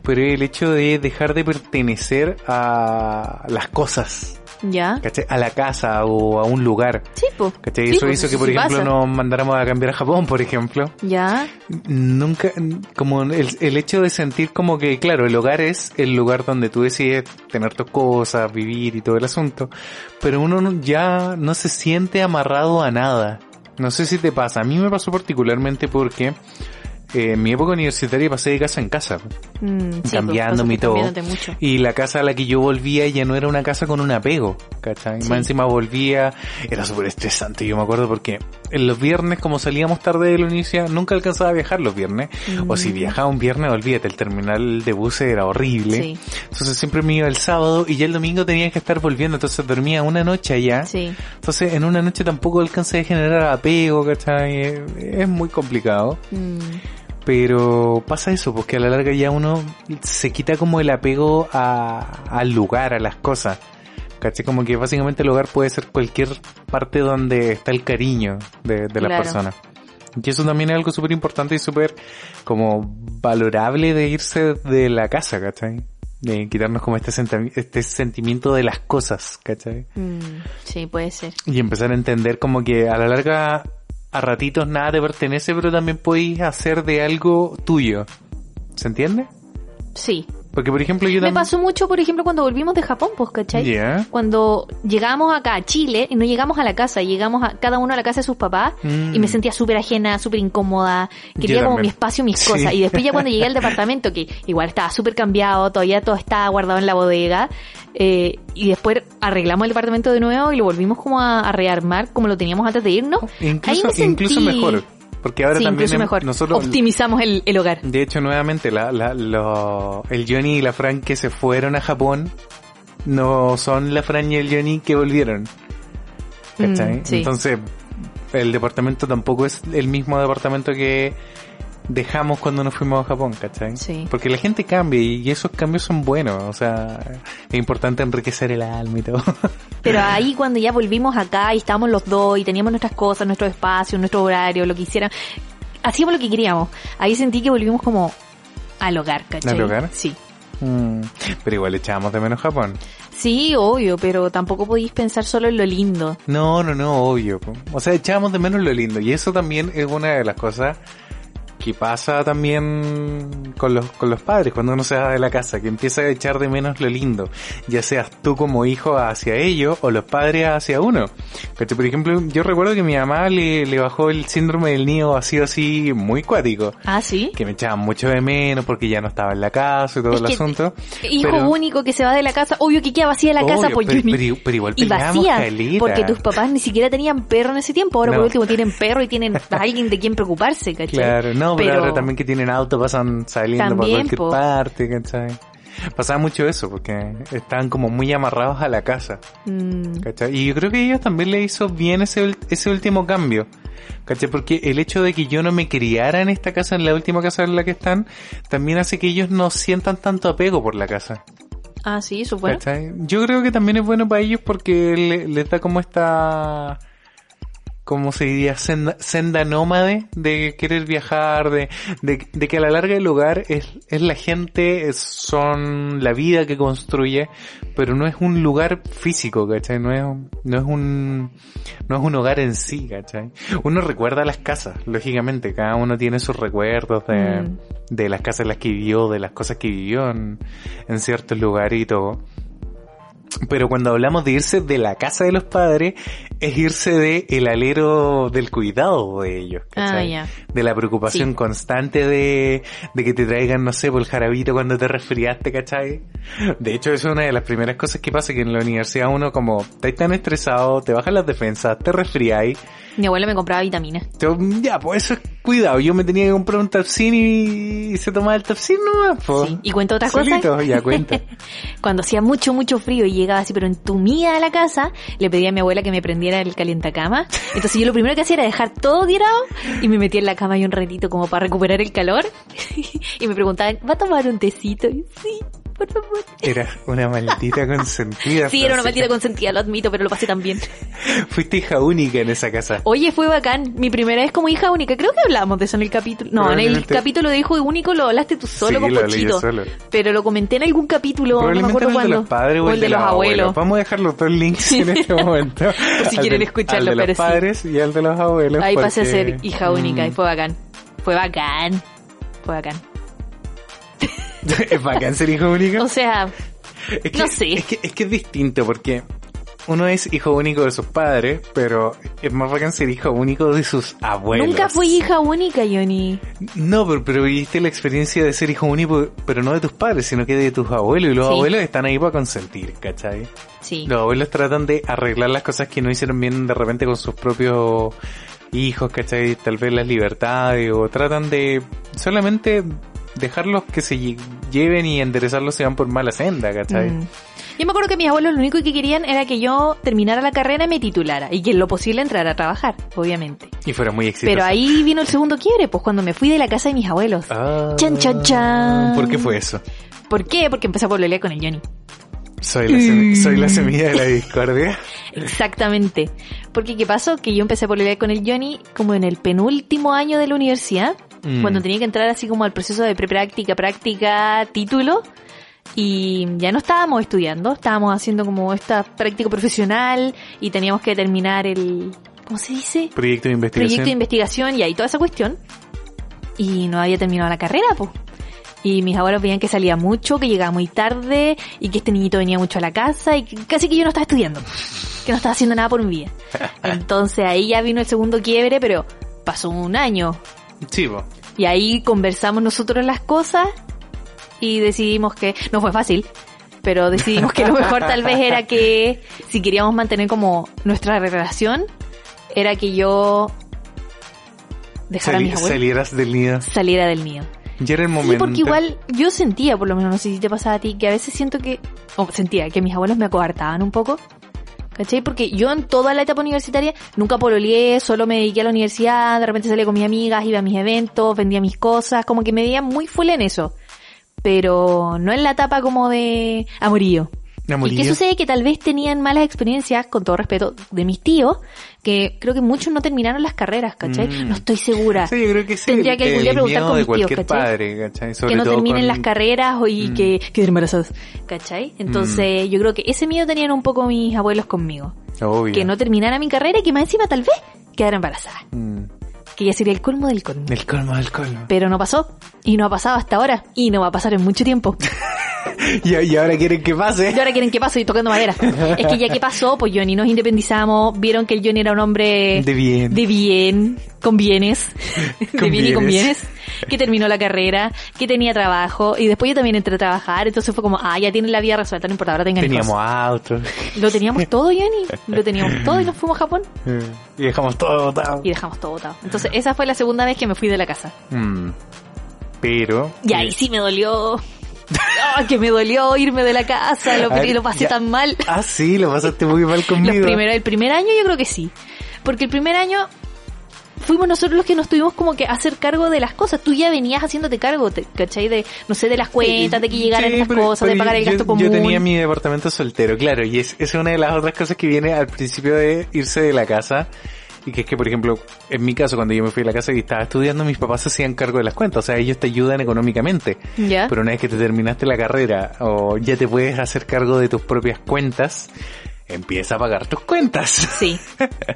pero el hecho de dejar de pertenecer a las cosas ya. A la casa o a un lugar. Sí, pues. Eso hizo que, por ejemplo, nos mandáramos a cambiar a Japón, por ejemplo. Ya. Nunca, como el, el hecho de sentir como que, claro, el hogar es el lugar donde tú decides tener tus cosas, vivir y todo el asunto, pero uno ya no se siente amarrado a nada. No sé si te pasa, a mí me pasó particularmente porque eh, en mi época universitaria pasé de casa en casa, mm, pues, cambiándome y todo. Y la casa a la que yo volvía ya no era una casa con un apego, ¿cachai? Más encima volvía, era súper estresante, yo me acuerdo porque en los viernes, como salíamos tarde de la universidad, nunca alcanzaba a viajar los viernes. O si mm. viajaba un viernes, olvídate, el terminal de buses era horrible. Entonces siempre me iba el sábado y ya el domingo tenía que estar volviendo, entonces dormía una noche allá. Entonces en una noche tampoco alcancé a generar apego, ¿cachai? Es muy complicado. Mm. Pero pasa eso, porque a la larga ya uno se quita como el apego al lugar, a las cosas. ¿Caché? Como que básicamente el hogar puede ser cualquier parte donde está el cariño de, de la persona. Y eso también es algo súper importante y súper como valorable de irse de la casa, ¿cachai? De quitarnos como este, este sentimiento de las cosas, ¿cachai? Mm, sí, puede ser. Y empezar a entender como que a la larga a ratitos nada te pertenece, pero también podéis hacer de algo tuyo. ¿Se entiende? Sí, porque, por ejemplo, yo Me pasó mucho, por ejemplo, cuando volvimos de Japón, pues, ¿cachai? Cuando llegamos acá a Chile, y no llegamos a la casa, llegamos a cada uno a la casa de sus papás, y me mm. sentía súper ajena, súper incómoda, quería como mi espacio, mis cosas. Y después ya cuando llegué al departamento, que igual estaba súper cambiado, todavía todo estaba guardado en la bodega, eh, y después arreglamos el departamento de nuevo y lo volvimos como a, rearmar como lo teníamos antes de irnos. Incluso, incluso mejor. Porque ahora también mejor. nosotros optimizamos el, el, hogar. De hecho, nuevamente, la, la, el Johnny y la Fran que se fueron a Japón no son la Fran y el Johnny que volvieron. Mm, Entonces, el departamento tampoco es el mismo departamento que dejamos cuando nos fuimos a Japón, ¿cachai? Sí. Porque la gente cambia y esos cambios son buenos, o sea, es importante enriquecer el alma y todo. Pero ahí cuando ya volvimos acá y estábamos los dos y teníamos nuestras cosas, nuestro espacio, nuestro horario, lo que hicieran, hacíamos lo que queríamos. Ahí sentí que volvimos como al hogar, ¿cachai? ¿Al hogar? Sí. Mm, pero igual echábamos de menos Japón. Sí, obvio, pero tampoco podéis pensar solo en lo lindo. No, no, no, obvio. O sea, echábamos de menos lo lindo. Y eso también es una de las cosas que pasa también con los, con los padres cuando uno se va de la casa, que empieza a echar de menos lo lindo, ya seas tú como hijo hacia ellos o los padres hacia uno. Pero, por ejemplo, yo recuerdo que mi mamá le, le bajó el síndrome del niño así así muy cuático. Ah, sí. Que me echaban mucho de menos porque ya no estaba en la casa y todo el asunto. Hijo único que se va de la casa, obvio que queda vacía la casa pues pero, pero, igual y vacía porque tus papás ni siquiera tenían perro en ese tiempo, ahora por último tienen perro y tienen alguien de quien preocuparse, ¿cachai? Claro, no, pero, ahora también que tienen auto pasan saliendo por cualquier parte, ¿cachai? Pasaba mucho eso, porque estaban como muy amarrados a la casa. Mm. ¿cachai? Y yo creo que ellos también le hizo bien ese, ese último cambio. ¿Cachai? Porque el hecho de que yo no me criara en esta casa, en la última casa en la que están, también hace que ellos no sientan tanto apego por la casa. Ah, sí, eso bueno. Yo creo que también es bueno para ellos porque les da como esta como se diría, senda, nómade de querer viajar, de, de, que a la larga el lugar es, es la gente, son la vida que construye, pero no es un lugar físico, ¿cachai? No es, no es un, no es un hogar en sí, ¿cachai? Uno recuerda las casas, lógicamente, cada uno tiene sus recuerdos de, mm. de las casas en las que vivió, de las cosas que vivió en, en ciertos lugares y todo. Pero cuando hablamos de irse de la casa de los padres, es irse de el alero del cuidado de ellos, Ah, ya. De la preocupación constante de, de que te traigan, no sé, por el jarabito cuando te resfriaste, ¿cachai? De hecho, eso es una de las primeras cosas que pasa, que en la universidad uno como, estás tan estresado, te bajan las defensas, te resfriáis, mi abuela me compraba vitaminas. Ya, pues eso es cuidado. Yo me tenía que comprar un Tapsin y se tomaba el Tapsin nomás, pues. Sí. ¿Y cuento otra cosa? Ya, cuenta. Cuando hacía mucho, mucho frío y llegaba así, pero entumida a la casa, le pedía a mi abuela que me prendiera el calientacama. Entonces yo lo primero que hacía era dejar todo tirado y me metía en la cama y un ratito como para recuperar el calor. y me preguntaban, ¿va a tomar un tecito? Y sí por favor. Era una maldita consentida. sí, era una maldita consentida, lo admito, pero lo pasé tan bien. Fuiste hija única en esa casa. Oye, fue bacán. Mi primera vez como hija única. Creo que hablamos de eso en el capítulo. No, en el capítulo de hijo único lo hablaste tú solo con Pochito. Pero lo comenté en algún capítulo, no me acuerdo cuándo. El de los padres o, el de, los, abuelos. Vamos a dejar los dos links en este momento. Por si quieren escucharlo, el de los padres y el de los abuelos. Ahí pasé a ser hija única y mm. fue bacán. Fue bacán. Fue bacán. ¿Es bacán ser hijo único? O sea, es que, no sé. Es que, es que es distinto porque uno es hijo único de sus padres, pero es más bacán ser hijo único de sus abuelos. Nunca fui hija única, Johnny. No, pero, pero viviste la experiencia de ser hijo único, pero no de tus padres, sino que de tus abuelos. Y los abuelos están ahí para consentir, ¿cachai? Sí. Los abuelos tratan de arreglar las cosas que no hicieron bien de repente con sus propios hijos, ¿cachai? Tal vez las libertades, o tratan de solamente dejarlos que se lleven y enderezarlos se van por mala senda, ¿cachai? Mm. Yo me acuerdo que mis abuelos lo único que querían era que yo terminara la carrera y me titulara. Y que en lo posible entrara a trabajar, obviamente. Y fuera muy exitoso. Pero ahí vino el segundo quiebre, pues cuando me fui de la casa de mis abuelos. Ah, chan, chan, chan. ¿Por qué fue eso? ¿Por qué? Porque empecé a pololear con el Johnny. Soy la, soy la semilla de la discordia. Exactamente. Porque ¿qué pasó? Que yo empecé a pololear con el Johnny como en el penúltimo año de la universidad. Mm. Cuando tenía que entrar así como al proceso de prepráctica, práctica, título. Y ya no estábamos estudiando, estábamos haciendo como esta práctica profesional y teníamos que terminar el, ¿cómo se dice? Proyecto de investigación. Proyecto de investigación y ahí toda esa cuestión. Y no había terminado la carrera, pues. Y mis abuelos veían que salía mucho, que llegaba muy tarde y que este niñito venía mucho a la casa y casi que yo no estaba estudiando, que no estaba haciendo nada por mi vida. Entonces ahí ya vino el segundo quiebre, pero pasó un año, Sí, Y ahí conversamos nosotros las cosas y decidimos que no fue fácil, pero decidimos que lo mejor tal vez era que si queríamos mantener como nuestra relación, era que yo dejara a mis abuelos. Salieras del nido. Saliera del nido. Ya era el momento. Sí, porque igual yo sentía, por lo menos, no sé si te pasaba a ti, que a veces siento que, o sentía que mis abuelos me acobartaban un poco. ¿Cachai? Porque yo en toda la etapa universitaria nunca pololeé, solo me dediqué a la universidad, de repente salía con mis amigas, iba a mis eventos, vendía mis cosas, como que me veía muy full en eso. Pero no en la etapa como de amorío. ¿Y qué sucede? Que tal vez tenían malas experiencias, con todo respeto, de mis tíos, que creo que muchos no terminaron las carreras, ¿cachai? Mm. No estoy segura. Sí, yo creo que sí. Tendría que algún día preguntar con mis tíos, ¿cachai? Padre, que no terminen las carreras y mm. que queden embarazados, ¿cachai? Entonces, mm. yo creo que ese miedo tenían un poco mis abuelos conmigo. Obvio. Que no terminara mi carrera y que más encima tal vez quedara embarazada que ya sería el colmo del colmo. El colmo del colmo. Pero no pasó. Y no ha pasado hasta ahora. Y no va a pasar en mucho tiempo. y, ahora quieren que pase. Y ahora quieren que pase y tocando madera. es que ya que pasó, pues Johnny nos independizamos. Vieron que el Johnny era un hombre... De bien. De bien. Con bienes. de bien y con bienes. Que terminó la carrera. Que tenía trabajo. Y después yo también entré a trabajar. Entonces fue como, ah, ya tienen la vida resuelta. No importa, ahora tengan Teníamos autos. Lo teníamos todo, Johnny. Lo teníamos todo y nos fuimos a Japón. Y dejamos todo botado. Y dejamos todo botado. Entonces esa fue la segunda vez que me fui de la casa. Mm. Pero... Y ahí sí me dolió. que me dolió irme de la casa, lo, lo pasé tan mal. Ah, sí, lo pasaste muy mal conmigo. el primer año yo creo que sí. Porque el primer año fuimos nosotros los que nos tuvimos como que hacer cargo de las cosas. Tú ya venías haciéndote cargo, ¿cachai? De, no sé, de las cuentas, de que llegaran estas cosas, de pagar el gasto común. Yo tenía mi departamento soltero, claro, y es, es una de las otras cosas que viene al principio de irse de la casa y que es que, por ejemplo, en mi caso, cuando yo me fui a la casa y estaba estudiando, mis papás se hacían cargo de las cuentas. O sea, ellos te ayudan económicamente. ¿Ya? Pero una vez que te terminaste la carrera o ya te puedes hacer cargo de tus propias cuentas, empieza a pagar tus cuentas. Sí.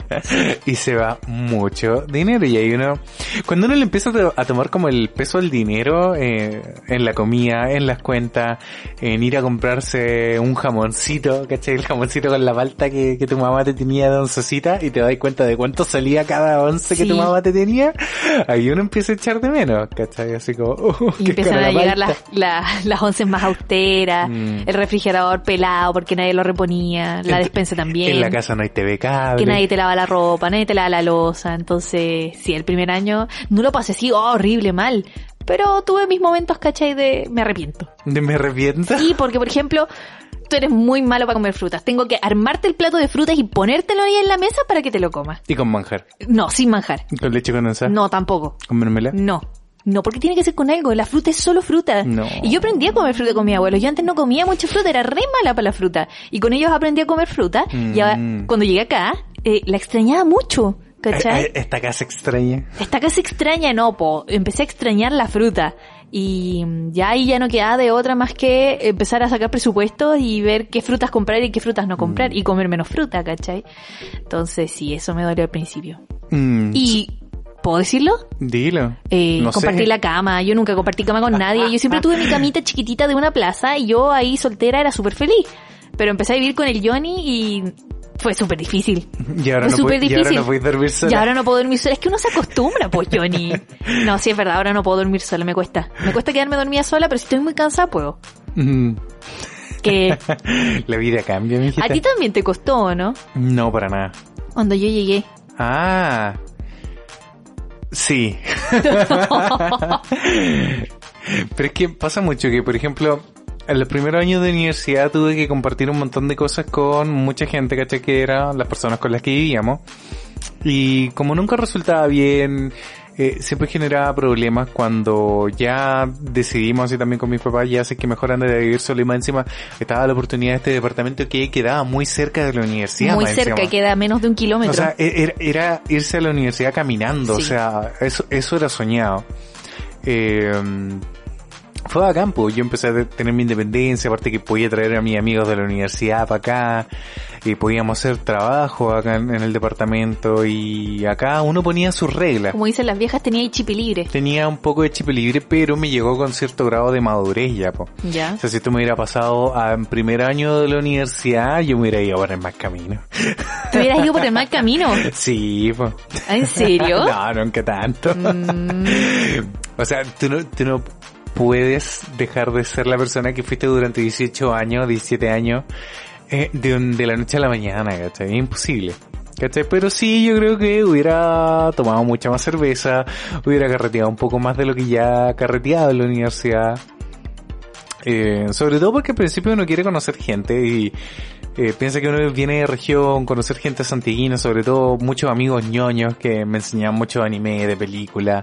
y se va mucho dinero y hay uno... Cuando uno le empieza a tomar como el peso del dinero eh, en la comida, en las cuentas, en ir a comprarse un jamoncito, ¿cachai? El jamoncito con la palta que, tu mamá te tenía de oncecita y te das cuenta de cuánto salía cada once que tu mamá te tenía, ahí uno empieza a echar de menos, ¿cachai? Así como, uh, y empiezan a llegar las, las, once más austeras, mm. el refrigerador pelado porque nadie lo reponía, la despensa también. En la casa no hay TV cable. Que nadie te lava la ropa, nadie te lava la losa, entonces, sí, el primer año no lo pasé así, oh, horrible, mal. Pero tuve mis momentos, ¿cachai? De me arrepiento. ¿De me arrepiento? Sí, porque por ejemplo, tú eres muy malo para comer frutas. Tengo que armarte el plato de frutas y ponértelo ahí en la mesa para que te lo comas. ¿Y con manjar? No, sin manjar. ¿Con leche condensada? No, tampoco. ¿Con mermelada? No. No, porque tiene que ser con algo. La fruta es solo fruta. No. Y yo aprendí a comer fruta con mi abuelo. Yo antes no comía mucha fruta, era re mala para la fruta. Y con ellos aprendí a comer fruta. Y mm. cuando llegué acá, eh, la extrañaba mucho. ¿Cachai? Eh, eh, esta casa extraña. Esta casa extraña, no, po. Empecé a extrañar la fruta. Y ya ahí ya no quedaba de otra más que empezar a sacar presupuestos y ver qué frutas comprar y qué frutas no comprar. Mm. Y comer menos fruta, ¿cachai? Entonces sí, eso me dolió al principio. Mm. Y ¿Puedo decirlo? Dilo. Eh, compartir la cama. Yo nunca compartí cama con nadie. Yo siempre tuve mi camita chiquitita de una plaza y yo ahí soltera era súper feliz. Pero empecé a vivir con el Johnny y fue súper difícil. Y ahora, no difícil. y ahora no puedo dormir sola. Y ahora no puedo dormir sola. Es que uno se acostumbra, pues, Johnny. No, sí es verdad, ahora no puedo dormir sola, me cuesta. Me cuesta quedarme dormida sola, pero si estoy muy cansada, puedo. Que... La vida cambia, mi A ti también te costó, ¿no? No, para nada. Cuando yo llegué. Ah, Sí. Pero es que pasa mucho que, por ejemplo, en los primeros años de universidad tuve que compartir un montón de cosas con mucha gente, ¿cachai? Que eran las personas con las que vivíamos. Y como nunca resultaba bien, eh, siempre generaba problemas cuando ya decidimos, así también con mis papás, ya sé que mejor anda de vivir solo y más encima estaba la oportunidad de este departamento que quedaba muy cerca de la universidad. Muy cerca, queda menos de un kilómetro. O sea, e-, era, irse a la universidad caminando, o sea, eso, eso era soñado. Eh, fue a campo, yo empecé a tener mi independencia, aparte que podía traer a mis amigos de la universidad para acá, y podíamos hacer trabajo acá en, el departamento, y acá uno ponía sus reglas. Como dicen las viejas, tenía chip libre. Tenía un poco de chip libre, pero me llegó con cierto grado de madurez ya, po. Ya. O sea, si esto me hubiera pasado en primer año de la universidad, yo me hubiera ido por el mal camino. ¿Te hubieras ido por el mal camino? sí, pues. ¿En serio? no, nunca tanto. Mm. O sea, tú no, tú no puedes dejar de ser la persona que fuiste durante 18 años, 17 años, eh, de, de la noche a la mañana, ¿cachai? Imposible. ¿Cachai? Pero sí, yo creo que hubiera tomado mucha más cerveza, hubiera carreteado un poco más de lo que ya carreteado en la universidad. Eh, sobre todo porque al principio uno quiere conocer gente y eh, piensa que uno viene de región, conocer gente santiguina, sobre todo muchos amigos ñoños que me enseñan mucho de anime, de película.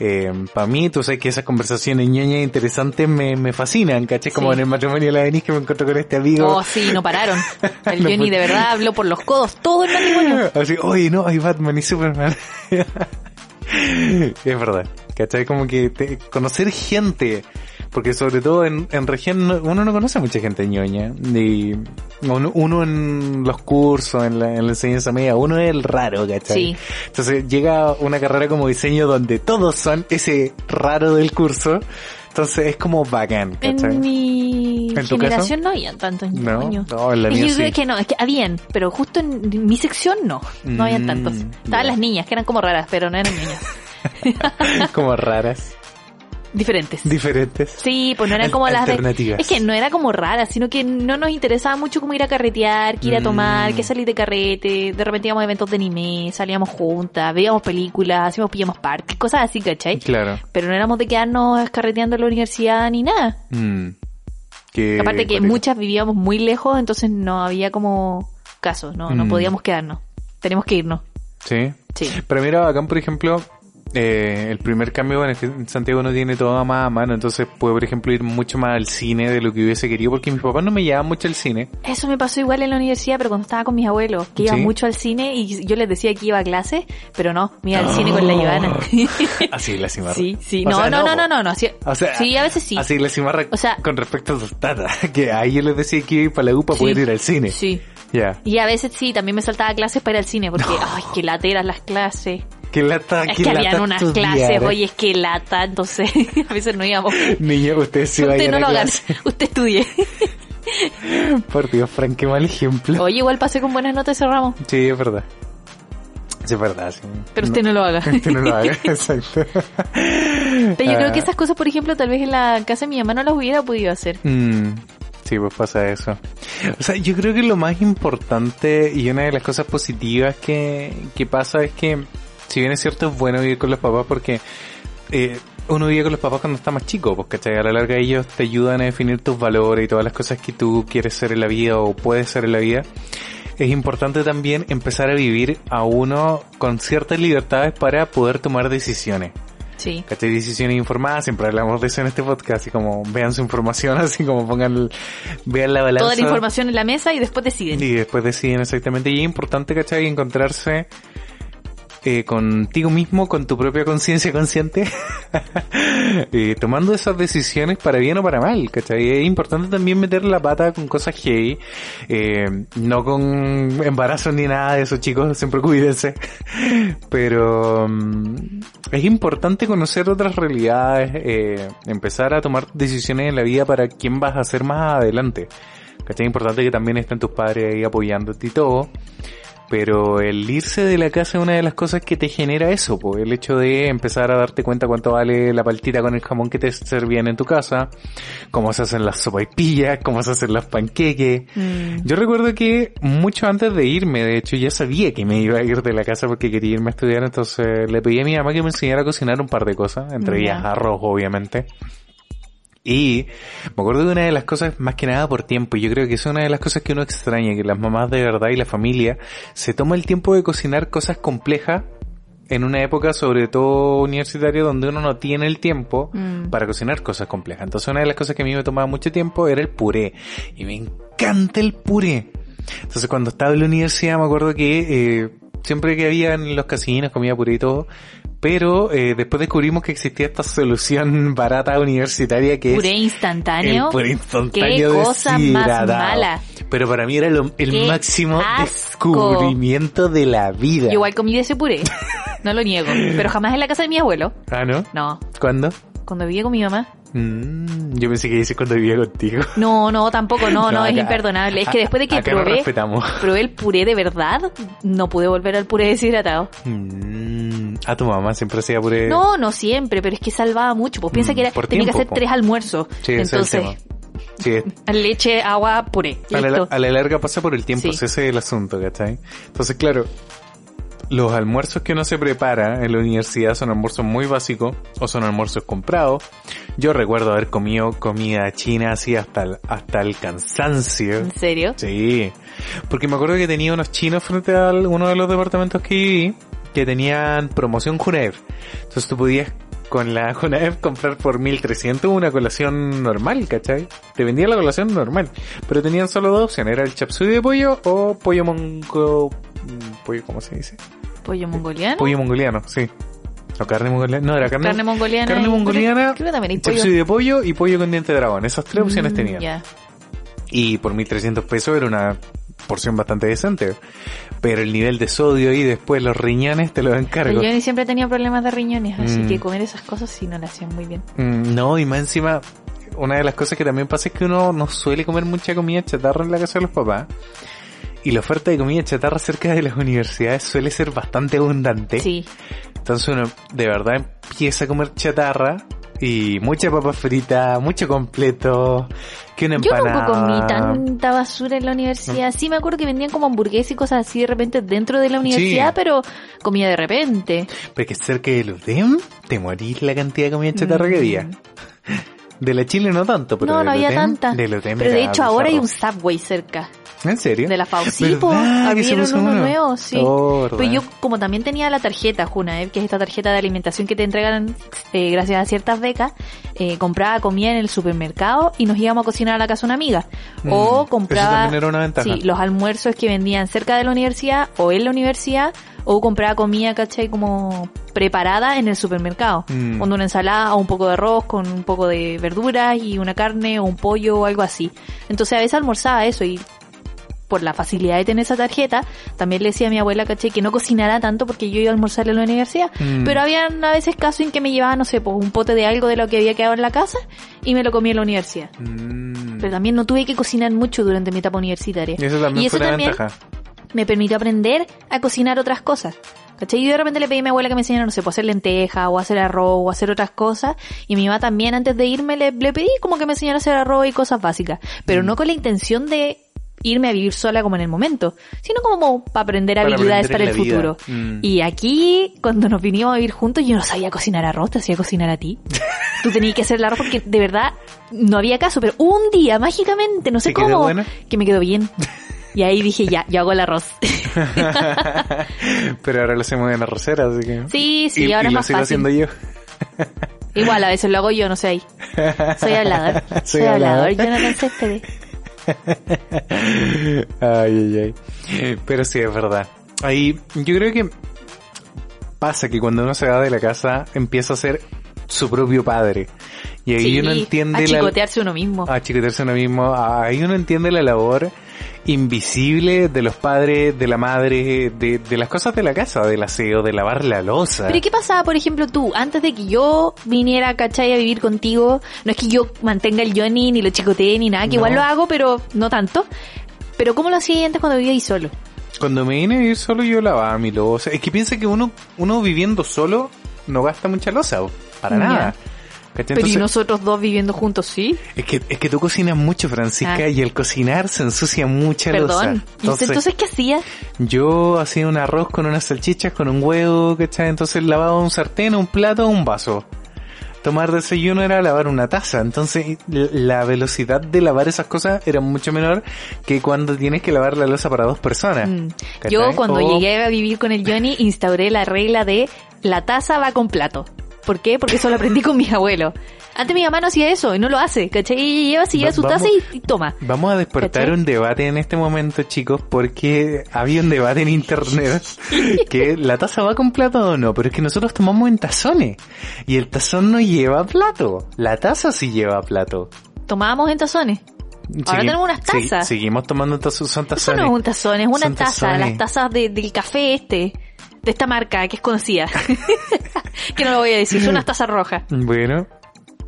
Eh, para mí, tú sabes que esas conversaciones ñoñas interesantes me, me fascinan, ¿caché? Como en el matrimonio de la Denise que me encontré con este amigo. Oh, sí, no pararon. El no, Johnny de verdad habló por los codos todo el matrimonio. Así, oye, no, hay Batman y Superman. es verdad, ¿cachai? Como que conocer gente porque sobre todo en, en región uno no conoce a mucha gente ñoña. Y uno, en los cursos, en la, en la, enseñanza media, uno es el raro, ¿cachai? Sí. Entonces llega una carrera como diseño donde todos son ese raro del curso. Entonces es como bacán, ¿cachai? En mi generación no había tantos ñoños. No, en la mía yo creo que no, es que habían, pero justo en mi sección no, no había tantos. Mm, Estaban las niñas, que eran como raras, pero no eran niñas. como raras. Diferentes. Diferentes. Sí, pues no eran como las de... Es que no era como rara, sino que no nos interesaba mucho como ir a carretear, que ir a tomar, que mm. salir de carrete, de repente íbamos a eventos de anime, salíamos juntas, veíamos películas, hacíamos pillamos parques, cosas así, ¿cachai? Claro. Pero no éramos de quedarnos carreteando en la universidad ni nada. Mm. Aparte que muchas vivíamos muy lejos, entonces no había como casos, no, no mm. podíamos quedarnos. Tenemos que irnos. Sí. Sí. Pero mira, acá por ejemplo, eh, el primer cambio en, que Santiago no tiene todo más a mano, entonces puedo, por ejemplo, ir mucho más al cine de lo que hubiese querido, porque mis papás no me llevaban mucho al cine. Eso me pasó igual en la universidad, pero cuando estaba con mis abuelos, que iban mucho al cine y yo les decía que iba a clase, pero no, me iba al cine con la Ivana. así la cimarra. Sí, sí, no, no, no, no, no, no, sí, a veces sí. Así la cimarra o sea, con respecto a sus tatas, que ahí yo les decía que iba para la UPA para poder ir al cine. Sí. Y a veces sí, también me saltaba clases para ir al cine, porque, ay, qué lateras las clases. Qué lata, es qué que lata habían unas clases, oye, es que lata, entonces a veces no íbamos. Niño, usted se va a usted ir no a lo haga, usted estudie. Por Dios, Frank, qué mal ejemplo. Oye, igual pasé con buenas notas y cerramos. Sí, es verdad. Sí, es verdad, sí. Pero usted no lo haga. Usted no lo haga, exacto. Pero yo creo que Ah. esas cosas, por ejemplo, tal vez en la casa de mi mamá no las hubiera podido hacer. Mm, sí, pues pasa eso. O sea, yo creo que lo más importante y una de las cosas positivas que, que pasa es que, si bien es cierto, es bueno vivir con los papás porque eh, uno vive con los papás cuando está más chico, pues, ¿cachai? A la larga ellos te ayudan a definir tus valores y todas las cosas que tú quieres ser en la vida o puedes ser en la vida. Es importante también empezar a vivir a uno con ciertas libertades para poder tomar decisiones. Sí. ¿Cachai? Decisiones informadas, siempre hablamos de eso en este podcast, así como vean su información, así como pongan, el- vean la balanza. Toda la información en la mesa y después deciden. Y después deciden exactamente. Y es importante, ¿cachai? Encontrarse eh, contigo mismo, con tu propia conciencia consciente, eh, tomando esas decisiones para bien o para mal, ¿cachai? Es importante también meter la pata con cosas heavy, eh, no con embarazos ni nada de eso, chicos, siempre cuídense. Pero mm, es importante conocer otras realidades, eh, empezar a tomar decisiones en la vida para quién vas a ser más adelante. ¿Cachai? Es importante que también estén tus padres ahí apoyándote y todo. Pero el irse de la casa es una de las cosas que te genera eso, pues el hecho de empezar a darte cuenta cuánto vale la paltita con el jamón que te servían en tu casa, cómo se hacen las sopaipillas, cómo se hacen los panqueques. Mm. Yo recuerdo que mucho antes de irme, de hecho, ya sabía que me iba a ir de la casa porque quería irme a estudiar, entonces le pedí a mi mamá que me enseñara a cocinar un par de cosas, entre ellas arroz, obviamente. Y me acuerdo de una de las cosas, más que nada por tiempo, y yo creo que es una de las cosas que uno extraña, que las mamás de verdad y la familia se toma el tiempo de cocinar cosas complejas en una época sobre todo universitaria donde uno no tiene el tiempo Mm. para cocinar cosas complejas. Entonces una de las cosas que a mí me tomaba mucho tiempo era el puré. Y me encanta el puré. Entonces cuando estaba en la universidad me acuerdo que eh, siempre que había en los casinos comía puré y todo. Pero eh, después descubrimos que existía esta solución barata universitaria que Puré es instantáneo. el puré instantáneo Qué cosa más mala. Pero para mí era lo- el Qué máximo asco. descubrimiento de la vida. Yo igual comí de ese puré. No lo niego. Pero jamás en la casa de mi abuelo. Ah, ¿no? No. ¿Cuándo? Cuando vivía con mi mamá. Mm, yo pensé que dices cuando vivía contigo. No, no, tampoco, no, no, es acá- imperdonable. Es que después de que probé, respetamos. probé el puré de verdad, no pude volver al puré deshidratado. Mm, a tu mamá siempre hacía puré. No, no siempre, pero es que salvaba mucho. Pues piensa Mm, que era, tenía que hacer po. tres almuerzos. Sí, Entonces. Sí, leche, agua, puré. a, la, Listo. a la larga pasa por el tiempo, Sí. ese es el asunto, ¿cachai? Entonces, claro, los almuerzos que uno se prepara en la universidad son almuerzos muy básicos o son almuerzos comprados. Yo recuerdo haber comido comida china así hasta el, hasta el cansancio. ¿En serio? Sí, porque me acuerdo que tenía unos chinos frente a uno de los departamentos que viví que tenían promoción Junaev. Entonces tú podías con la Junaev comprar por 1300 una colación normal, ¿cachai? Te vendían la colación normal, pero tenían solo dos opciones, era el chapsui de pollo o pollo mongo... mm, pollo, ¿cómo se dice? ¿Pollo mongoliano? Pollo mongoliano, sí. O carne mongoliana, no, era carne, Carne mongoliana. carne mongoliana, Creo que también hay pollo. de pollo y pollo con diente de dragón. Esas tres opciones Mm, tenían. ya. Y por 1300 pesos era una porción bastante decente. Pero el nivel de sodio y después los riñones te los encargo. Pero yo siempre tenía problemas de riñones, así Mm. que comer esas cosas sí no las hacían muy bien. Mm, No, y más encima, una de las cosas que también pasa es que uno no suele comer mucha comida chatarra en la casa de los papás. Y la oferta de comida chatarra cerca de las universidades suele ser bastante abundante. Sí. Entonces uno de verdad empieza a comer chatarra y mucha papa frita, mucho completo, que una Yo empanada. nunca comí tanta basura en la universidad. Sí me acuerdo que vendían como hamburguesas y cosas así de repente dentro de la universidad, Sí. pero comía de repente. Porque cerca del UDEM te morís la cantidad de comida chatarra que había. De la Chile no tanto, pero Mm. no, del no había tanta. UDEM Pero de hecho ahora hay un. Subway cerca ¿En serio? de la FAO. Sí, ¿Verdad po, que se abrieron uno uno? nuevo, sí. Oh. Pero yo como también tenía la tarjeta Junaev, que es esta tarjeta de alimentación que te entregan eh, gracias a ciertas becas, eh, compraba comida en el supermercado y nos íbamos a cocinar a la casa de una amiga. Mm, o eso compraba también era una ventaja. sí, los almuerzos que vendían cerca de la universidad o en la universidad o compraba comida, ¿cachai? Como preparada en el supermercado. Mm. Con una ensalada o un poco de arroz con un poco de verduras y una carne o un pollo o algo así. Entonces a veces almorzaba eso y por la facilidad de tener esa tarjeta, también le decía a mi abuela, caché, que no cocinara tanto porque yo iba a almorzar en la universidad. Mm. Pero había a veces casos en que me llevaba, no sé, pues un pote de algo de lo que había quedado en la casa y me lo comía en la universidad. Mm. Pero también no tuve que cocinar mucho durante mi etapa universitaria. Y eso también, fue ventaja. me permitió aprender a cocinar otras cosas. ¿Cachai? Y de repente le pedí a mi abuela que me enseñara, no sé, pues hacer lenteja o hacer arroz o hacer otras cosas. Y mi mamá también antes de irme le, le pedí como que me enseñara a hacer arroz y cosas básicas. Pero mm. no con la intención de irme a vivir sola como en el momento, sino como para aprender habilidades para el futuro. Mm. Y aquí, cuando nos vinimos a vivir juntos, yo no sabía cocinar arroz, te hacía cocinar a ti. Tú tenías que hacer el arroz porque de verdad no había caso, pero un día, mágicamente, no sé cómo, que me quedó bien. Y ahí dije, ya, yo hago el arroz. pero ahora lo hacemos en la arrocera, así que... Sí, sí, ahora y más lo sigo haciendo yo. Igual, a veces lo hago yo, no sé ahí. Soy hablador. Soy, hablador, yo no Céspedes. ay, ay, ay. Pero sí, es verdad. Ahí, yo creo que pasa que cuando uno se va de la casa empieza a ser su propio padre. Y ahí uno entiende... A chicotearse uno mismo. A chicotearse uno mismo. Ahí uno entiende la labor invisible de los padres, de la madre, de, de, las cosas de la casa, del aseo, de lavar la losa. Pero ¿qué pasaba, por ejemplo, tú, antes de que yo viniera, ¿cachai? A vivir contigo, no es que yo mantenga el Johnny, ni lo chicotee, ni nada, que igual lo hago, pero no tanto. Pero ¿cómo lo hacía antes cuando vivía ahí solo? Cuando me vine a vivir solo yo lavaba mi losa. Es que piensa que uno, uno viviendo solo no gasta mucha losa, para nada. Pero y nosotros dos viviendo juntos, sí. Es que, es que tú cocinas mucho, Francisca, ah. y al cocinar se ensucia mucha Perdón. Entonces, entonces, qué hacías? Yo hacía un arroz con unas salchichas, con un huevo, ¿cachai? Entonces lavaba un sartén, un plato, un vaso. Tomar desayuno era lavar una taza, entonces la velocidad de lavar esas cosas era mucho menor que cuando tienes que lavar la losa para dos personas. Mm. Yo cuando llegué a vivir con el Johnny instauré la regla de la taza va con plato. ¿Por qué? Porque eso lo aprendí con mis abuelos. Antes mi mamá no hacía eso y no lo hace, ¿cachai? Y lleva así a su taza y, toma. Vamos a despertar un debate en este momento, chicos, porque había un debate en internet que la taza va con plato o no, pero es que nosotros tomamos en tazones y el tazón no lleva plato. La taza sí lleva plato. Tomábamos en tazones. Ahora tenemos unas tazas. seguimos tomando tazos, son tazones. Eso no es un tazón, es una taza, las tazas del café este de esta marca que es conocida. que no lo voy a decir, son unas tazas rojas. Bueno,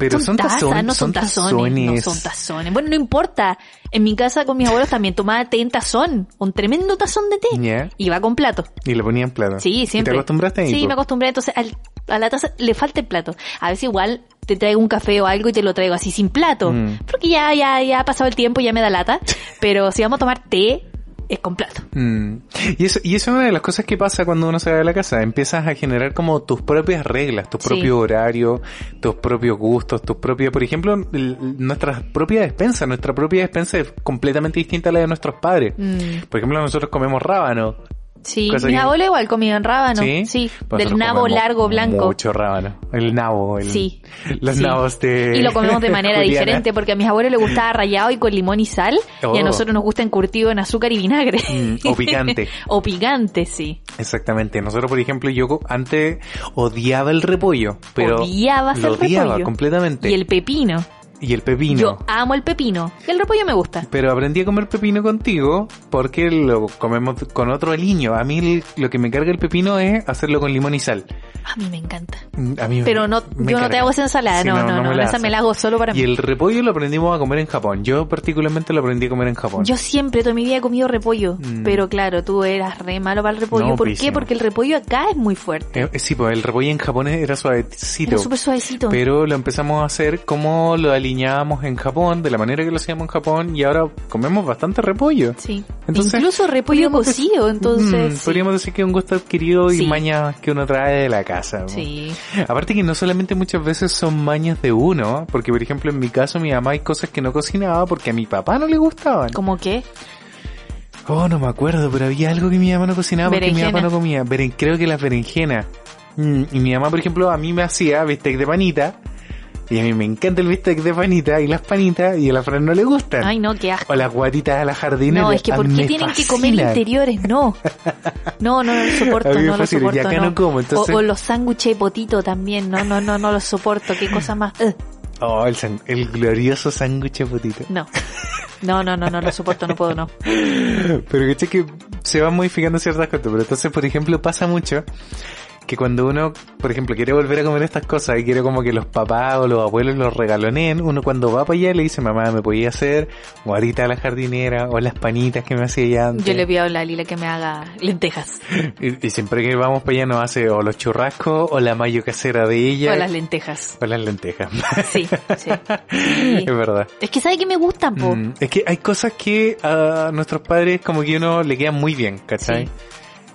pero son, tazones, no son, tazones, No son tazones. Bueno, no importa. En mi casa con mis abuelos también tomaba té en tazón. Un tremendo tazón de té. Y va con plato. Y lo ponía en plato. Sí, siempre. ¿Te acostumbraste Sí, me acostumbré. Entonces a la taza le falta el plato. A veces igual te traigo un café o algo y te lo traigo así sin plato. Mm. Porque ya, ya, ya ha pasado el tiempo y ya me da lata. Pero si vamos a tomar té, es completo. Mm. Y eso, y eso es una de las cosas que pasa cuando uno se va de la casa. Empiezas a generar como tus propias reglas, tu propio horario, tus propios gustos, tus propios, por ejemplo, nuestra propia despensa, nuestra propia despensa es completamente distinta a la de nuestros padres. Mm. Por ejemplo, nosotros comemos rábano. Sí, mi abuela igual comían rábano. Sí, del nabo largo blanco. Mucho rábano. El nabo. El, sí. Los nabos de. Y lo comemos de manera diferente porque a mis abuelos les gustaba rallado y con limón y sal. Y a oh. nosotros nos gusta encurtido en azúcar y vinagre. Mm, o picante. o picante, sí. Exactamente. Nosotros, por ejemplo, yo antes odiaba el repollo. Pero Odiabas lo el odiaba completamente. Y el pepino. Y el pepino. Yo amo el pepino. Y el repollo me gusta. Pero aprendí a comer pepino contigo porque lo comemos con otro aliño. A mí lo que me carga el pepino es hacerlo con limón y sal. A mí me encanta. Mm, a mí Pero no, yo no te hago esa ensalada, no, no, no, esa me la hago solo para mí. Y el repollo lo aprendimos a comer en Japón. Yo particularmente lo aprendí a comer en Japón. Yo siempre toda mi vida he comido repollo. Mm. Pero claro, tú eras re malo para el repollo. ¿Por qué? Porque el repollo acá es muy fuerte. Eh, sí, pues el repollo en Japón era suavecito. Era súper suavecito. Pero lo empezamos a hacer como lo en Japón de la manera que lo hacíamos en Japón, y ahora comemos bastante repollo. Sí. Incluso repollo cocido, entonces. Mm, podríamos decir que es un gusto adquirido y mañas que uno trae de la casa. Sí. Aparte que no solamente muchas veces son mañas de uno, porque por ejemplo en mi caso mi mamá hay cosas que no cocinaba porque a mi papá no le gustaban. ¿Cómo qué? Oh, no me acuerdo, pero había algo que mi mamá no cocinaba porque mi papá no comía. creo que las berenjenas. Mm, y mi mamá, por ejemplo, a mí me hacía bistec de panita y a mí me encanta el bistec de panita y las panitas y a la Fran no le gustan. Ay, no, qué asco. O las guatitas a la jardinera. No, es que ¿por qué tienen que comer interiores? No. No, no, no lo soporto, no lo soporto. acá no. como, entonces... o, los sándwiches de potito también, no, no, no, no los soporto. Qué cosa más. Oh, el, el glorioso sándwich de potito. No. No, no, no, no lo soporto, no puedo, no. Pero que que se van modificando ciertas cosas. Pero entonces, por ejemplo, pasa mucho que cuando uno, por ejemplo, quiere volver a comer estas cosas y quiere como que los papás o los abuelos los regaloneen, uno cuando va para allá le dice, mamá, ¿me podía hacer guarita a la jardinera o las panitas que me hacía ya antes? Yo le pido a la Lila que me haga lentejas. Y, siempre que vamos para allá nos hace o los churrascos o la mayo casera de ella. O las lentejas. O las lentejas. Sí, sí. Es verdad. Es que sabe que me gustan, po. Mm, es que hay cosas que a nuestros padres como que uno le quedan muy bien, ¿cachai?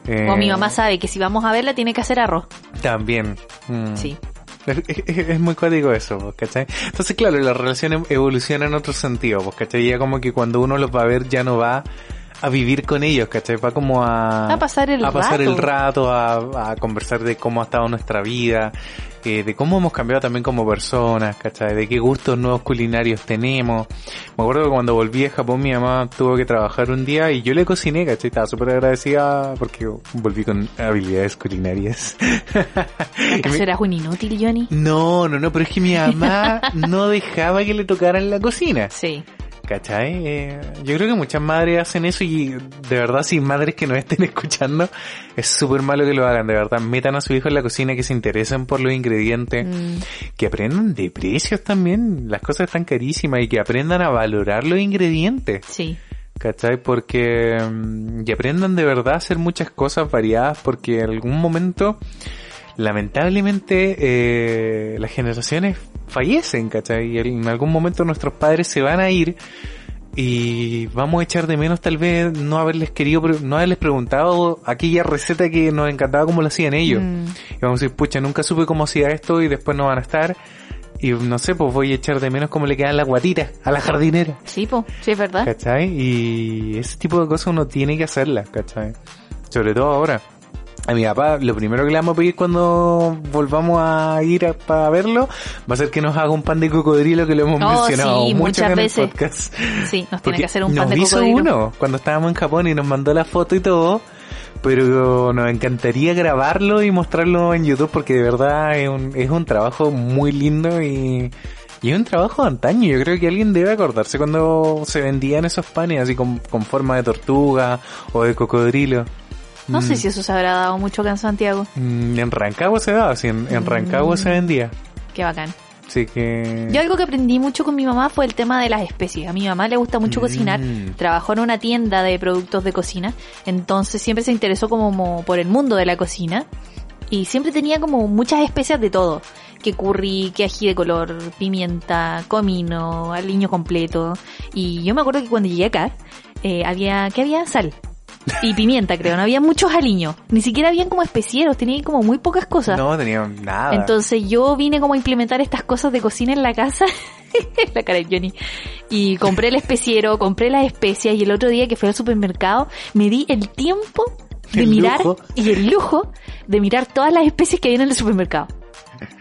O mi mamá sabe que si vamos a verla tiene que hacer arroz. También. Mm. Sí. Es, muy código eso, ¿cachai? Entonces, claro, la relación evoluciona en otro sentido, ¿cachai? Ya como que cuando uno los va a ver ya no va a vivir con ellos, ¿cachai? Va como a... A pasar el a pasar rato. el rato, a, a conversar de cómo ha estado nuestra vida, de cómo hemos cambiado también como personas, ¿cachai? De qué gustos nuevos culinarios tenemos. Me acuerdo que cuando volví a Japón mi mamá tuvo que trabajar un día y yo le cociné, ¿cachai? Estaba súper agradecida porque volví con habilidades culinarias. ¿Acaso eras un inútil, Johnny? No, no, no, pero es que mi mamá no dejaba que le tocaran la cocina. Sí. ¿Cachai? Eh, yo creo que muchas madres hacen eso y de verdad si madres que nos estén escuchando es súper malo que lo hagan, de verdad. Metan a su hijo en la cocina, que se interesen por los ingredientes, mm. que aprendan de precios también, las cosas están carísimas y que aprendan a valorar los ingredientes. Sí. ¿Cachai? Porque... Mm, y aprendan de verdad a hacer muchas cosas variadas porque en algún momento lamentablemente eh, las generaciones fallecen, ¿cachai? Y en algún momento nuestros padres se van a ir y vamos a echar de menos tal vez no haberles querido, no haberles preguntado aquella receta que nos encantaba como lo hacían ellos. Mm. Y vamos a decir, pucha, nunca supe cómo hacía esto y después no van a estar. Y no sé, pues voy a echar de menos cómo le quedan las guatitas a la jardinera. Sí, pues, sí es verdad. ¿Cachai? Y ese tipo de cosas uno tiene que hacerlas, ¿cachai? Sobre todo ahora a mi papá, lo primero que le vamos a pedir cuando volvamos a ir para verlo va a ser que nos haga un pan de cocodrilo que lo hemos oh, mencionado muchas veces. En el podcast. Sí, nos tiene que hacer un pan de cocodrilo. hizo uno cuando estábamos en Japón y nos mandó la foto y todo, pero nos encantaría grabarlo y mostrarlo en YouTube porque de verdad es un, es un trabajo muy lindo y, y es un trabajo de antaño. Yo creo que alguien debe acordarse cuando se vendían esos panes así con, con forma de tortuga o de cocodrilo. No sé mm. si eso se habrá dado mucho acá en Santiago. Mm, en Rancagua se daba, sí, en, en Rancagua se mm. vendía. Qué bacán. Sí que... Yo algo que aprendí mucho con mi mamá fue el tema de las especies. A mi mamá le gusta mucho cocinar, trabajó en una tienda de productos de cocina, entonces siempre se interesó como por el mundo de la cocina y siempre tenía como muchas especias de todo. Que curry, que ají de color, pimienta, comino, aliño completo. Y yo me acuerdo que cuando llegué acá, eh, había, que había sal y pimienta, creo. No había muchos aliños. Ni siquiera habían como especieros, tenían como muy pocas cosas. No, tenían nada. Entonces yo vine como a implementar estas cosas de cocina en la casa. la cara de Johnny. Y compré el especiero, compré las especias y el otro día que fui al supermercado me di el tiempo de mirar y el lujo de mirar todas las especies que hay en el supermercado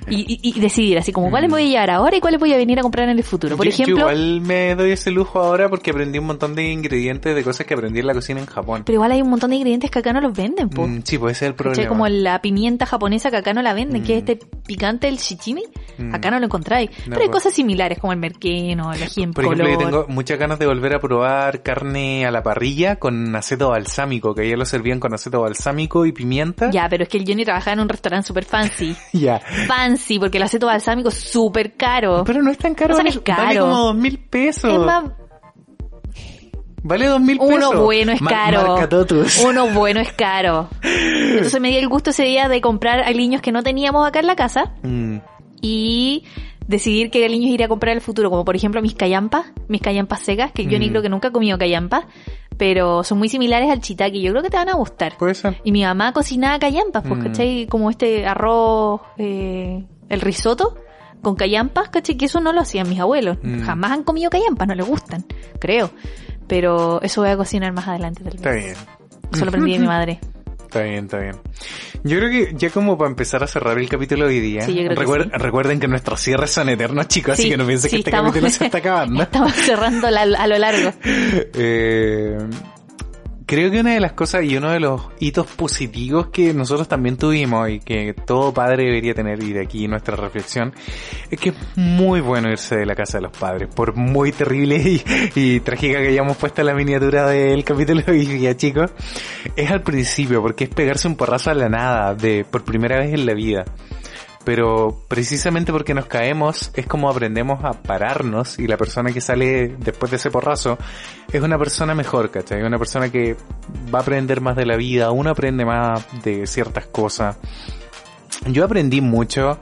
y, y, decidir así como cuáles mm. voy a llevar ahora y cuáles voy a venir a comprar en el futuro. Por ejemplo, igual me doy ese lujo ahora porque aprendí un montón de ingredientes de cosas que aprendí en la cocina en Japón. Pero igual hay un montón de ingredientes que acá no los venden, pues. sí, puede ser el problema. Como la pimienta japonesa que acá no la venden, que es mm. este picante el shichimi, acá no lo encontráis. Pero hay cosas similares como el merqueno, el ají en Por ejemplo, yo tengo muchas ganas de volver a probar carne a la parrilla con aceto balsámico, que ya lo servían con aceto balsámico y pimienta. Ya, pero es que el Johnny trabajaba en un restaurante super fancy. ya. Fancy, porque el aceto balsámico es súper caro. Pero no es tan caro, vale, vale como dos mil pesos. Es más, Vale dos mil pesos. Uno bueno es caro. Uno bueno es caro. Entonces me di el gusto ese día de comprar aliños que no teníamos acá en la casa. Mm. Y decidir qué aliños ir a comprar en el futuro. Como por ejemplo mis cayampas, mis cayampas secas, que yo ni mm. creo que nunca he comido cayampas. Pero son muy similares al chitaki. Yo creo que te van a gustar. Puede ser. Y mi mamá cocinaba cayampas, pues, mm. Como este arroz eh, el risotto con callampas, ¿cachai? Que eso no lo hacían mis abuelos. Mm. Jamás han comido callampas, no les gustan, creo. Pero eso voy a cocinar más adelante tal Está bien. Eso lo aprendí de mi madre. Está bien, está bien. Yo creo que ya como para empezar a cerrar el capítulo de hoy día, recuerden que nuestros cierres son eternos, chicos, así que no piensen que este capítulo se está acabando. Estamos cerrando a lo largo. eh, creo que una de las cosas y uno de los hitos positivos que nosotros también tuvimos y que todo padre debería tener, y de aquí nuestra reflexión, es que es muy bueno irse de la casa de los padres, por muy terrible y, trágica que hayamos puesto la miniatura del capítulo y ya chicos, es al principio, porque es pegarse un porrazo a la nada, de por primera vez en la vida pero precisamente porque nos caemos es como aprendemos a pararnos y la persona que sale después de ese porrazo es una persona mejor, ¿cachai? Una persona que va a aprender más de la vida, uno aprende más de ciertas cosas. Yo aprendí mucho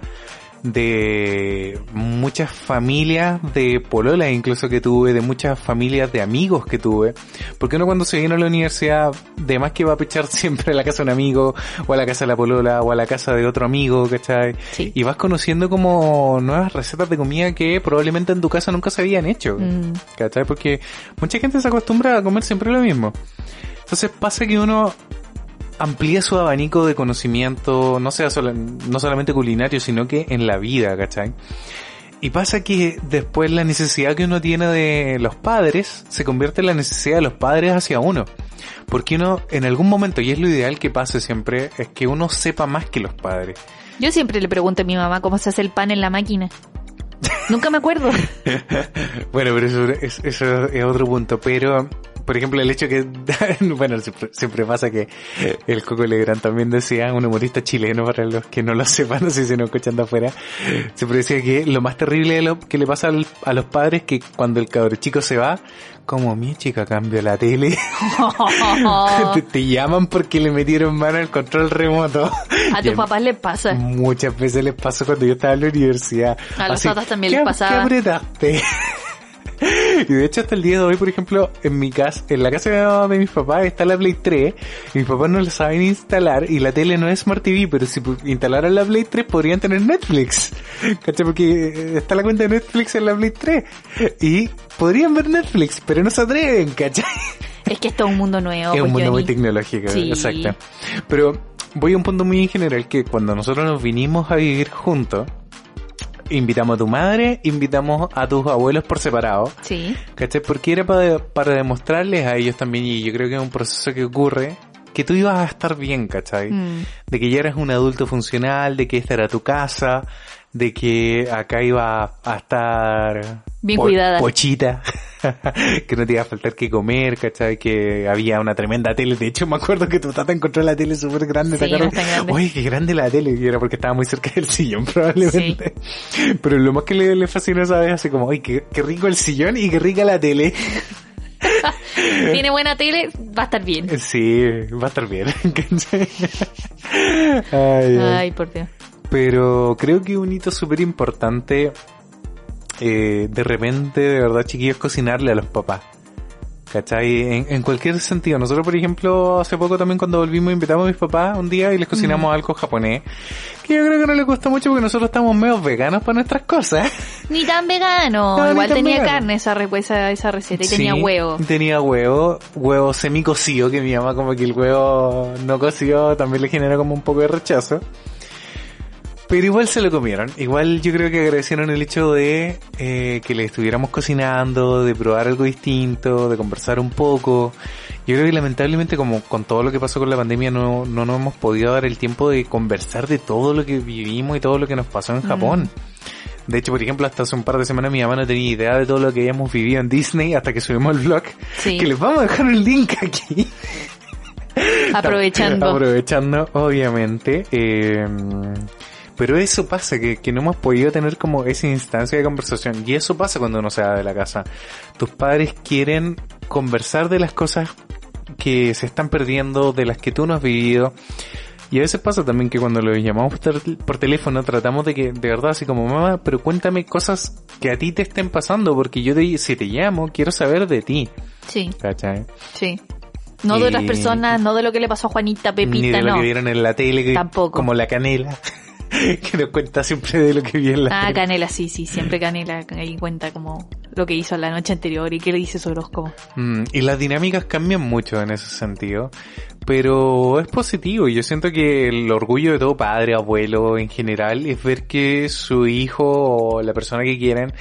de muchas familias de pololas incluso que tuve, de muchas familias de amigos que tuve, porque uno cuando se viene a la universidad, de más que va a pechar siempre a la casa de un amigo, o a la casa de la polola, o a la casa de otro amigo, ¿cachai? Y vas conociendo como nuevas recetas de comida que probablemente en tu casa nunca se habían hecho, mm. ¿cachai? Porque mucha gente se acostumbra a comer siempre lo mismo. Entonces pasa que uno amplía su abanico de conocimiento, no sea no solamente culinario, sino que en la vida, ¿cachai? Y pasa que después la necesidad que uno tiene de los padres se convierte en la necesidad de los padres hacia uno. Porque uno, en algún momento, y es lo ideal que pase siempre, es que uno sepa más que los padres. Yo siempre le pregunto a mi mamá cómo se hace el pan en la máquina. Nunca me acuerdo. bueno, pero eso, eso es otro punto. Pero por ejemplo, el hecho que, bueno, siempre, pasa que el Coco Legrand también decía, un humorista chileno, para los que no lo sepan, no sé si no escuchan de afuera, siempre decía que lo más terrible de lo que le pasa a los padres que cuando el cabrón chico se va, como mi chica cambió la tele, te, llaman porque le metieron mano al control remoto. A tus papás les pasa. Muchas veces les pasa cuando yo estaba en la universidad. A los papás también les pasaba. ¿Qué apretaste? y de hecho hasta el día de hoy, por ejemplo, en mi casa, en la casa de mis papás está la Play 3, y mis papás no la saben instalar y la tele no es Smart TV, pero si instalaran la Play 3 podrían tener Netflix. ¿Cachai? Porque eh, está la cuenta de Netflix en la Play 3 y podrían ver Netflix, pero no se atreven, ¿cachai? Es que esto es un mundo nuevo. Es un mundo muy tecnológico, exacto. Pero voy a un punto muy en general que cuando nosotros nos vinimos a vivir juntos, invitamos a tu madre, invitamos a tus abuelos por separado. Sí. ¿Cachai? Porque era para, para demostrarles a ellos también, y yo creo que es un proceso que ocurre, que tú ibas a estar bien, ¿cachai? Mm. De que ya eras un adulto funcional, de que esta era tu casa, de que acá iba a estar bien cuidada. Pochita, que no te iba a faltar que comer, ¿cachai? Que había una tremenda tele. De hecho, me acuerdo que tu tata encontró la tele súper grande, sí, grande. Uy, qué grande la tele. Y era porque estaba muy cerca del sillón, probablemente. Pero lo más que le, le fascinó esa vez, así como, uy, qué, qué rico el sillón y qué rica la tele. Tiene buena tele, va a estar bien. Sí, va a estar bien. ay, ay, por Dios. Pero creo que un hito súper importante, eh, de repente, de verdad, chiquillos, cocinarle a los papás. ¿Cachai? En, cualquier sentido. Nosotros, por ejemplo, hace poco también cuando volvimos invitamos a mis papás un día y les cocinamos mm. algo japonés. Que yo creo que no les gustó mucho porque nosotros estamos medio veganos para nuestras cosas. Ni tan vegano. Igual tenía carne esa, esa, esa receta y tenía huevo. Tenía huevo, huevo semi cocido que mi mamá como que el huevo no cocido también le genera como un poco de rechazo. Pero igual se lo comieron. Igual yo creo que agradecieron el hecho de eh, que le estuviéramos cocinando, de probar algo distinto, de conversar un poco. Yo creo que lamentablemente como con todo lo que pasó con la pandemia no, no nos hemos podido dar el tiempo de conversar de todo lo que vivimos y todo lo que nos pasó en Japón. De hecho, por ejemplo, hasta hace un par de semanas mi mamá no tenía idea de todo lo que habíamos vivido en Disney hasta que subimos el vlog. Que les vamos a dejar el link aquí. Aprovechando. Aprovechando, obviamente. Eh, pero eso pasa, que, que no hemos podido tener como esa instancia de conversación. Y eso pasa cuando uno se va de la casa. Tus padres quieren conversar de las cosas que se están perdiendo, de las que tú no has vivido. Y a veces pasa también que cuando lo llamamos por teléfono tratamos de que, de verdad, así como mamá, pero cuéntame cosas que a ti te estén pasando, porque yo te, si te llamo, quiero saber de ti. Sí. ¿Cachai? Sí. No de otras personas, no de lo que le pasó a Juanita, Pepita, ni de lo que vieron en la tele, Tampoco. como la canela. que nos cuenta siempre de lo que vi en la Ah, Canela, sí, sí, siempre Canela ahí cuenta como lo que hizo la noche anterior y qué le dice su horóscopo. Mm, y las dinámicas cambian mucho en ese sentido, pero es positivo y yo siento que el orgullo de todo padre, abuelo en general es ver que su hijo o la persona que quieren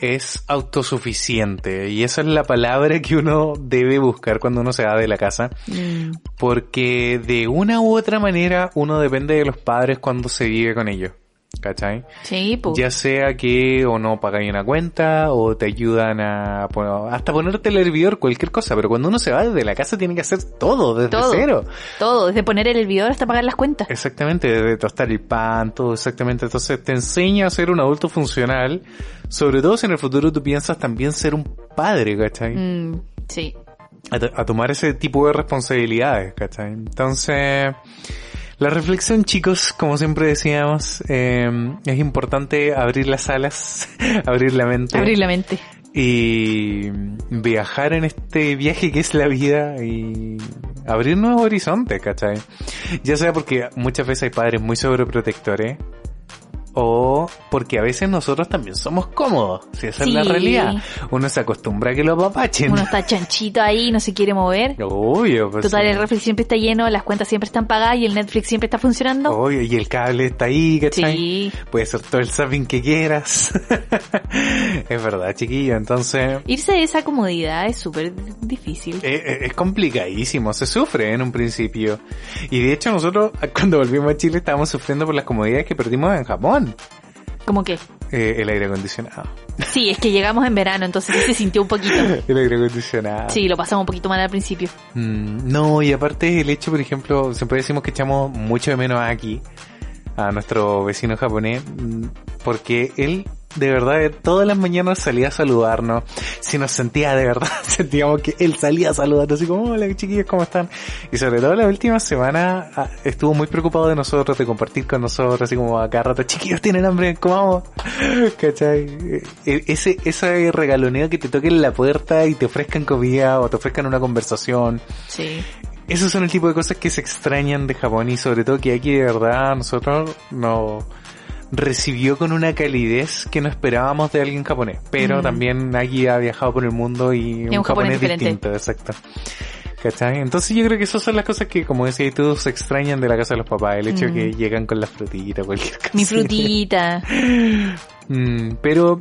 es autosuficiente y esa es la palabra que uno debe buscar cuando uno se va de la casa mm. porque de una u otra manera uno depende de los padres cuando se vive con ellos. ¿Cachai? Sí, pues. Ya sea que o no pagáis una cuenta o te ayudan a hasta ponerte el hervidor, cualquier cosa, pero cuando uno se va de la casa tiene que hacer todo desde cero. Todo, desde poner el hervidor hasta pagar las cuentas. Exactamente, desde tostar el pan, todo exactamente. Entonces te enseña a ser un adulto funcional, sobre todo si en el futuro tú piensas también ser un padre, ¿cachai? Mm, sí. A, a tomar ese tipo de responsabilidades, ¿cachai? Entonces... La reflexión, chicos, como siempre decíamos, eh, es importante abrir las alas, abrir la mente. Abrir la mente. Y viajar en este viaje que es la vida y abrir nuevos horizontes, ¿cachai? Ya sea porque muchas veces hay padres muy sobreprotectores o porque a veces nosotros también somos cómodos, si esa es la realidad. Uno se acostumbra a que lo apapachen. Uno está chanchito ahí, no se quiere mover. Obvio, pues Total, el reflex siempre está lleno, las cuentas siempre están pagadas y el Netflix siempre está funcionando. Obvio, y el cable está ahí, ¿cachai? Sí. Puede ser todo el zapping que quieras. es verdad, chiquillo, entonces... Irse de esa comodidad es súper difícil. Es, eh, eh, es complicadísimo, se sufre en un principio. Y de hecho nosotros cuando volvimos a Chile estábamos sufriendo por las comodidades que perdimos en Japón. ¿Cómo qué? Eh, el aire acondicionado. Sí, es que llegamos en verano, entonces se sintió un poquito. el aire acondicionado. Sí, lo pasamos un poquito mal al principio. Mm, no, y aparte el hecho, por ejemplo, siempre decimos que echamos mucho de menos aquí a nuestro vecino japonés, mm, porque él de verdad, todas las mañanas salía a saludarnos. Si nos sentía de verdad, sentíamos que él salía a saludarnos, así como, hola chiquillos, ¿cómo están? Y sobre todo la última semana ah, estuvo muy preocupado de nosotros, de compartir con nosotros, así como acá rato, chiquillos, ¿tienen hambre? ¿Cómo ¿Cachai? E, e, ese, ese regaloneo que te toquen la puerta y te ofrezcan comida o te ofrezcan una conversación. Sí. Esos son el tipo de cosas que se extrañan de Japón y sobre todo que aquí de verdad nosotros no recibió con una calidez que no esperábamos de alguien japonés. Pero mm. también Nagi ha viajado por el mundo y, un, japonés, distinto, exacto. ¿Cachai? Entonces yo creo que esas son las cosas que, como decías tú, se extrañan de la casa de los papás. El hecho de que mm. llegan con la frutita, cualquier cosa. Mi frutita. mm, pero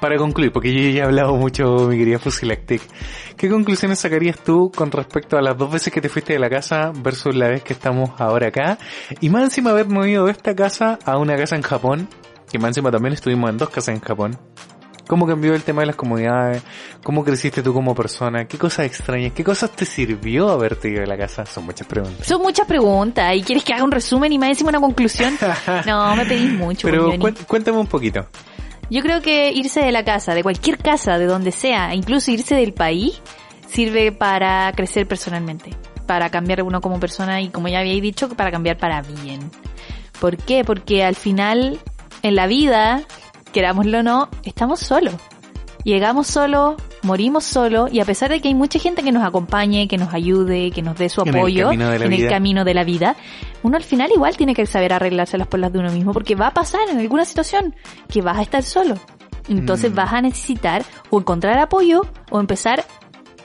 para concluir, porque yo ya he hablado mucho, mi querida Fusilactic, ¿qué conclusiones sacarías tú con respecto a las dos veces que te fuiste de la casa versus la vez que estamos ahora acá? Y más encima haber movido de esta casa a una casa en Japón, que más encima también estuvimos en dos casas en Japón. ¿Cómo cambió el tema de las comodidades? ¿Cómo creciste tú como persona? ¿Qué cosas extrañas? ¿Qué cosas te sirvió haberte ido de la casa? Son muchas preguntas. Son muchas preguntas. ¿Y quieres que haga un resumen y más encima una conclusión? no, me pedís mucho. Pero cuéntame un poquito. Yo creo que irse de la casa, de cualquier casa, de donde sea, incluso irse del país, sirve para crecer personalmente, para cambiar uno como persona y como ya había dicho, para cambiar para bien. ¿Por qué? Porque al final, en la vida, querámoslo o no, estamos solos. Llegamos solos, morimos solos y a pesar de que hay mucha gente que nos acompañe, que nos ayude, que nos dé su apoyo en el camino de la vida, uno al final igual tiene que saber arreglárselas por las de uno mismo porque va a pasar en alguna situación que vas a estar solo. Entonces mm. vas a necesitar o encontrar apoyo o empezar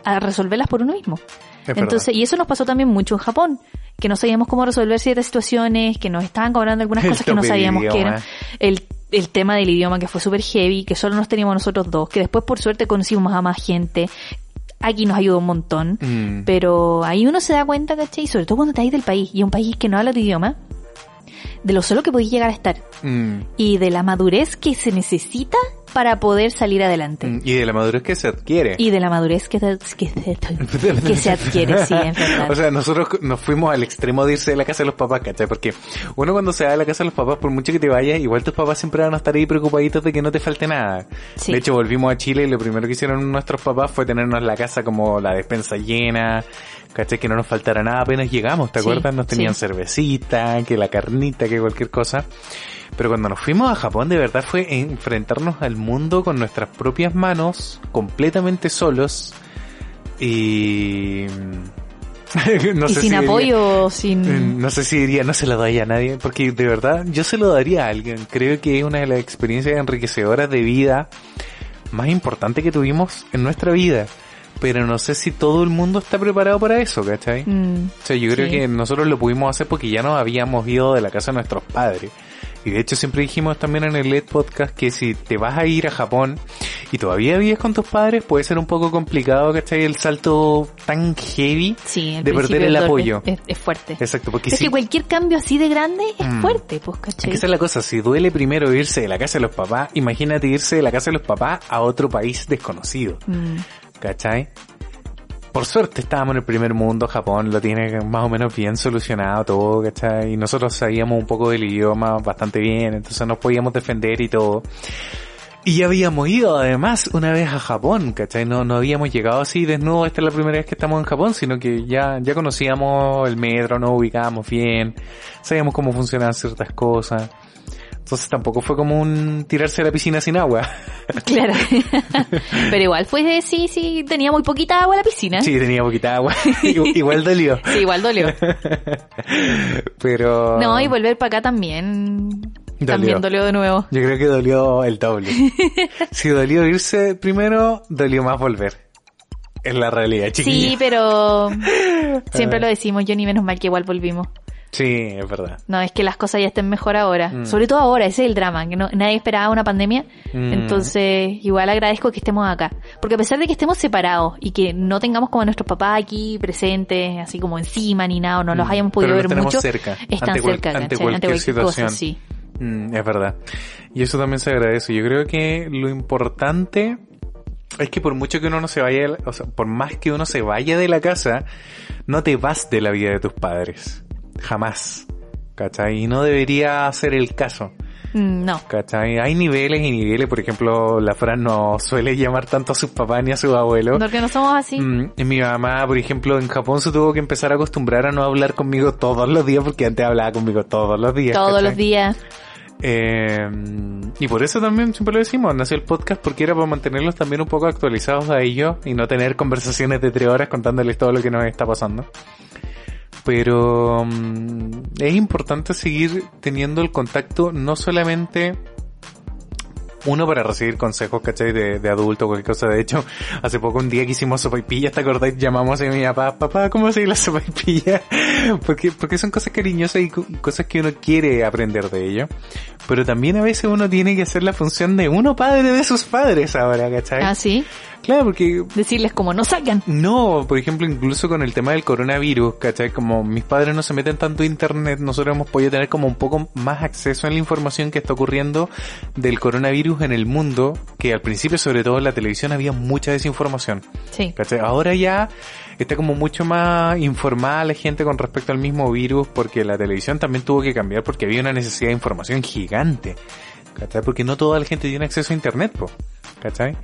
a resolverlas por uno mismo. Entonces, y eso nos pasó también mucho en Japón, que no sabíamos cómo resolver ciertas situaciones, que nos estaban cobrando algunas cosas que no sabíamos que eran. El el tema del idioma que fue súper heavy, que solo nos teníamos nosotros dos, que después por suerte conocimos a más gente. Aquí nos ayudó un montón, mm. pero ahí uno se da cuenta, ¿cachai? Sobre todo cuando te del país, y un país que no habla tu idioma, de lo solo que podéis llegar a estar. Mm. Y de la madurez que se necesita para poder salir adelante. Mm, y de la madurez que se adquiere. Y de la madurez que, que, que se adquiere, sí, en verdad. O sea, nosotros nos fuimos al extremo de irse de la casa de los papás, ¿cachai? Porque uno cuando se va de la casa de los papás, por mucho que te vayas, igual tus papás siempre van a estar ahí preocupaditos de que no te falte nada. De hecho, volvimos a Chile y lo primero que hicieron nuestros papás fue tenernos la casa como la despensa llena, ¿cachai? Que no nos faltara nada apenas llegamos, ¿te acuerdas? Nos tenían cervecita, que la carnita, que cualquier cosa. Pero cuando nos fuimos a Japón de verdad fue enfrentarnos al mundo con nuestras propias manos, completamente solos y... no y sin apoyo, sin... Eh, no sé si diría, no se lo daría a nadie, porque de verdad yo se lo daría a alguien. Creo que es una de las experiencias enriquecedoras de vida más importantes que tuvimos en nuestra vida pero no sé si todo el mundo está preparado para eso, ¿cachai? Mm, o sea, yo creo que nosotros lo pudimos hacer porque ya nos habíamos ido de la casa de nuestros padres. Y de hecho siempre dijimos también en el LED Podcast que si te vas a ir a Japón y todavía vives con tus padres, puede ser un poco complicado, ¿cachai? El salto tan heavy de perder el apoyo. Es, fuerte. Exacto, porque es que cualquier cambio así de grande es mm. fuerte, pues, ¿cachai? Es que esa es la cosa, si duele primero irse de la casa de los papás, imagínate irse de la casa de los papás a otro país desconocido. Mm. ¿Cachai? por suerte estábamos en el primer mundo, Japón lo tiene más o menos bien solucionado todo, ¿cachai? Y nosotros sabíamos un poco del idioma bastante bien, entonces nos podíamos defender y todo. Y habíamos ido además una vez a Japón, ¿cachai? No, no habíamos llegado así desnudo, esta es la primera vez que estamos en Japón, sino que ya, ya conocíamos el metro, nos ubicábamos bien, sabíamos cómo funcionaban ciertas cosas. Entonces tampoco fue como un tirarse a la piscina sin agua. Claro. Pero igual fue, sí, sí, tenía muy poquita agua la piscina. Sí, tenía poquita agua. igual dolió. Sí, igual dolió. Pero... No, y volver para acá también. También dolió de nuevo. Yo creo que dolió el doble. si dolió irse primero, dolió más volver. Es la realidad, chiquilla. Sí, pero siempre lo decimos, yo ni menos mal que igual volvimos. Sí, es verdad. No, es que las cosas ya estén mejor ahora. Mm. Sobre todo ahora, ese es el drama, que no, nadie esperaba una pandemia. Mm. Entonces, igual agradezco que estemos acá. Porque a pesar de que estemos separados y que no tengamos como a nuestros papás aquí presentes, así como encima ni nada, o no los mm. hayamos podido ver mucho, cerca, están cerca, ante cualquier, situación. sí. es verdad. Y eso también se agradece. Yo creo que lo importante es que por mucho que uno no se vaya, o sea, por más que uno se vaya de la casa, no te vas de la vida de tus padres. Jamás. ¿Cachai? Y no debería ser el caso. Mm, no. ¿Cachai? Hay niveles y niveles. Por ejemplo, la Fran no suele llamar tanto a sus papás ni a sus abuelos. Porque no somos así. Mm, mi mamá, por ejemplo, en Japón se tuvo que empezar a acostumbrar a no hablar conmigo todos los días porque antes hablaba conmigo todos los días. Todos los días. Eh, y por eso también siempre lo decimos, nació el podcast porque era para mantenerlos también un poco actualizados a ellos y no tener conversaciones de tres horas contándoles todo lo que nos está pasando pero mm, es importante seguir teniendo el contacto no solamente uno para recibir consejos, ¿cachai? De, de adulto, cualquier cosa. De hecho, hace poco un día que hicimos sopaipilla, ¿te acordáis? Llamamos a mi papá, papá, ¿cómo se la sopaipilla? porque, porque son cosas cariñosas y cosas que uno quiere aprender de ello. Pero también a veces uno tiene que hacer la función de uno padre de sus padres ahora, ¿cachai? Ah, sí. Claro, porque... Decirles como no salgan. No, por ejemplo, incluso con el tema del coronavirus, ¿cachai? Como mis padres no se meten tanto a internet, nosotros hemos podido tener como un poco más acceso a la información que está ocurriendo del coronavirus en el mundo, que al principio, sobre todo en la televisión, había mucha desinformación. Sí. ¿cachai? Ahora ya está como mucho más informada la gente con respecto al mismo virus, porque la televisión también tuvo que cambiar porque había una necesidad de información gigante. ¿Cachai? Porque no toda la gente tiene acceso a internet, po. ¿Cachai?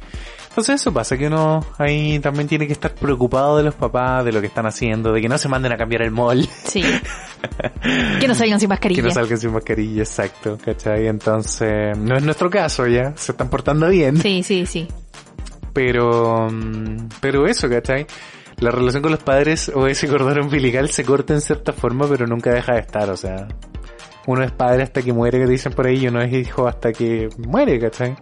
Entonces eso pasa que uno ahí también tiene que estar preocupado de los papás, de lo que están haciendo, de que no se manden a cambiar el mall. Sí. que no salgan sin mascarilla. Que no salgan sin mascarilla, exacto, ¿cachai? Entonces, no es nuestro caso ya, se están portando bien. Sí, sí, sí. Pero, pero eso, ¿cachai? La relación con los padres o ese cordón umbilical se corta en cierta forma, pero nunca deja de estar, o sea, uno es padre hasta que muere, que dicen por ahí, y uno es hijo hasta que muere, ¿cachai?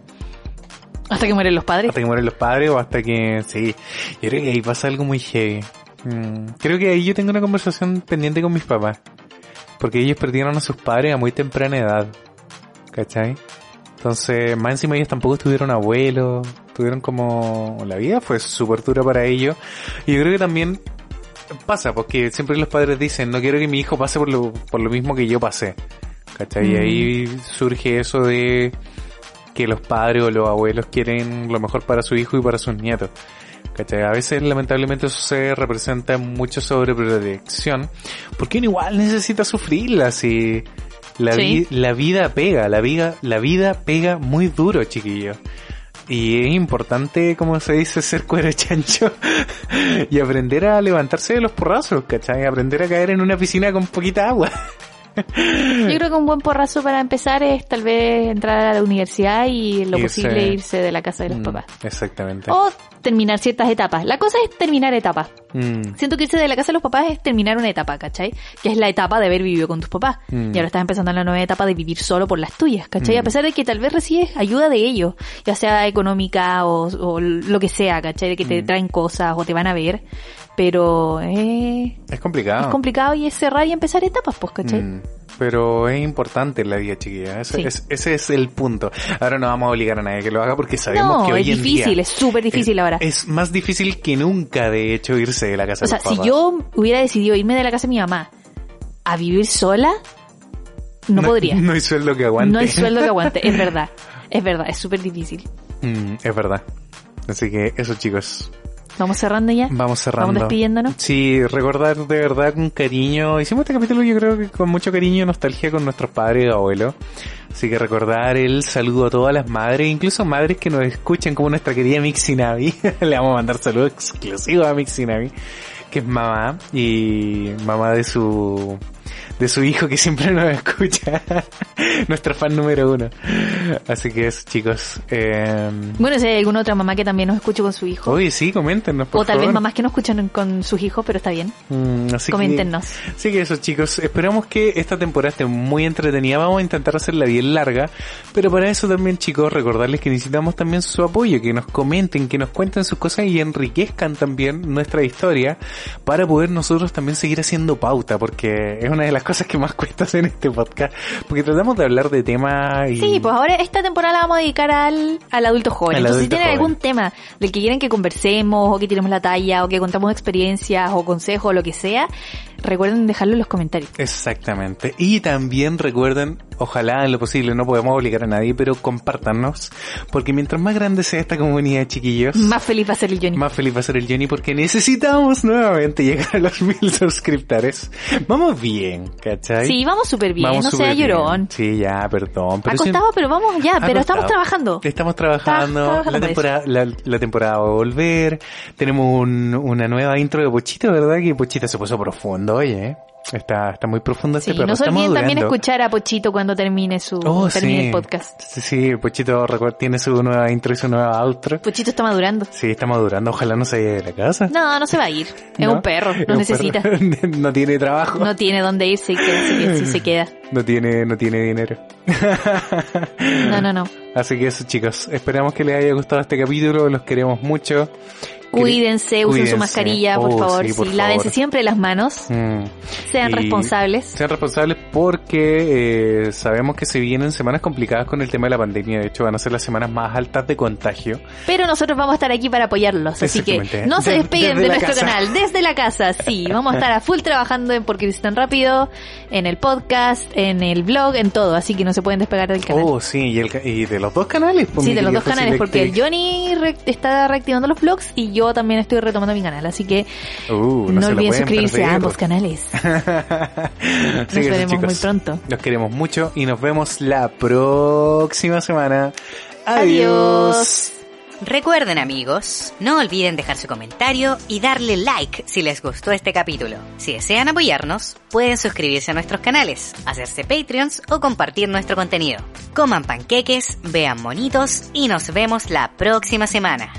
Hasta que mueren los padres. Hasta que mueren los padres o hasta que... Sí, yo creo que ahí pasa algo muy heavy. Mm, creo que ahí yo tengo una conversación pendiente con mis papás. Porque ellos perdieron a sus padres a muy temprana edad. ¿Cachai? Entonces, más encima ellos tampoco tuvieron abuelos. Tuvieron como... La vida fue súper dura para ellos. Y yo creo que también pasa, porque siempre los padres dicen, no quiero que mi hijo pase por lo, por lo mismo que yo pasé. ¿Cachai? Y ahí mm. surge eso de que los padres o los abuelos quieren lo mejor para su hijo y para sus nietos. ¿Cachai? A veces lamentablemente eso se representa mucho sobre predilección, porque uno igual necesita sufrirla si la, la vida pega, la vida, la vida pega muy duro, chiquillos. Y es importante, como se dice, ser cuero chancho y aprender a levantarse de los porrazos, ¿cachai? Aprender a caer en una piscina con poquita agua. Yo creo que un buen porrazo para empezar es tal vez entrar a la universidad y lo posible irse de la casa de los mm, papás. Exactamente. O terminar ciertas etapas. La cosa es terminar etapas. Mm. Siento que irse de la casa de los papás es terminar una etapa, ¿cachai? Que es la etapa de haber vivido con tus papás. Mm. Y ahora estás empezando en la nueva etapa de vivir solo por las tuyas, ¿cachai? A pesar de que tal vez recibes ayuda de ellos, ya sea económica o, lo que sea, ¿cachai? De que te traen cosas o te van a ver pero eh, es complicado. Es complicado y es cerrar y empezar etapas, pues, ¿cachai? Mm, pero es importante la vida chiquilla, ese, es, ese es el punto. Ahora no vamos a obligar a nadie que lo haga porque sabemos que hoy es difícil, es súper difícil ahora. Es más difícil que nunca, de hecho, irse de la casa. O sea, si yo hubiera decidido irme de la casa de mi mamá a vivir sola, no, podría. No hay sueldo que aguante. No hay sueldo que aguante, es verdad. Es verdad, es súper difícil. Mm, es verdad. Así que eso chicos, Vamos cerrando ya. Vamos cerrando. Vamos despidiéndonos. Sí, recordar de verdad con cariño. Hicimos este capítulo yo creo que con mucho cariño y nostalgia con nuestros padres y abuelos. Así que recordar el saludo a todas las madres, incluso madres que nos escuchan como nuestra querida Mixinavi. Le vamos a mandar saludos exclusivos a Mixinavi, que es mamá y mamá de su de su hijo que siempre nos escucha. Nuestro fan número uno. Así que eso, chicos. Eh... Bueno, si hay alguna otra mamá que también nos escuche con su hijo. Oye, sí, coméntenos, por O tal vez mamás que no escuchan con sus hijos, pero está bien. Mm, así Coméntenos. Que, así que eso, chicos. Esperamos que esta temporada esté muy entretenida. Vamos a intentar hacerla bien larga. Pero para eso también, chicos, recordarles que necesitamos también su apoyo. Que nos comenten, que nos cuenten sus cosas y enriquezcan también nuestra historia. Para poder nosotros también seguir haciendo pauta. Porque es una de las cosas que más cuesta hacer en este podcast, porque tratamos de hablar de temas y... Sí, pues ahora esta temporada la vamos a dedicar al, al adulto joven. Entonces, si tienen algún tema del que quieren que conversemos, o que tiremos la talla, o que contamos experiencias, o consejos, o lo que sea, recuerden dejarlo en los comentarios. Exactamente. Y también recuerden, ojalá en lo posible, no podemos obligar a nadie, pero compártanos, porque mientras más grande sea esta comunidad de chiquillos, más feliz va a ser el Johnny. Más feliz va a ser el Johnny porque necesitamos nuevamente llegar a los mil suscriptores. Vamos bien, ¿cachai? Sí, vamos súper bien, no sea llorón. Sí, ya, perdón. Pero Acostado, pero vamos ya, pero estamos trabajando. Estamos trabajando, la, temporada, la, temporada va a volver, tenemos un, una nueva intro de Pochito, ¿verdad? Que Pochito se puso profundo oye, ¿eh? Está, está muy profundo este sí, No se olviden también escuchar a Pochito cuando termine su oh, termine el podcast. Sí, sí, Pochito tiene su nueva intro y su nueva outro. Pochito está madurando. Sí, está madurando. Ojalá no se vaya de la casa. No, no se va a ir. Es un perro, no necesita. no tiene trabajo. No tiene dónde irse y que se queda. No tiene, no tiene dinero. no, no, no. Así que eso chicos, esperamos que les haya gustado este capítulo, los queremos mucho. Cuídense, usen su mascarilla, por oh, favor. Sí, lávense siempre las manos. Mm. Sean responsables. Sean responsables porque eh, sabemos que se vienen semanas complicadas con el tema de la pandemia. De hecho, van a ser las semanas más altas de contagio. Pero nosotros vamos a estar aquí para apoyarlos. Así que no se despeguen de, nuestro canal. Desde la casa, sí. Vamos a estar a full trabajando en Porque Tan Rápido, en el podcast, en el blog, en todo. Así que no se pueden despegar del canal. Oh, sí. Y, de los dos canales. Pues, sí, de los dos canales. Porque el Johnny está reactivando los blogs y yo también estoy retomando mi canal, así que uh, no, olviden suscribirse a ambos canales. nos veremos muy pronto. Los queremos mucho y nos vemos la próxima semana. Adiós. Recuerden amigos, no olviden dejar su comentario y darle like si les gustó este capítulo. Si desean apoyarnos, pueden suscribirse a nuestros canales, hacerse Patreons o compartir nuestro contenido. Coman panqueques, vean monitos y nos vemos la próxima semana.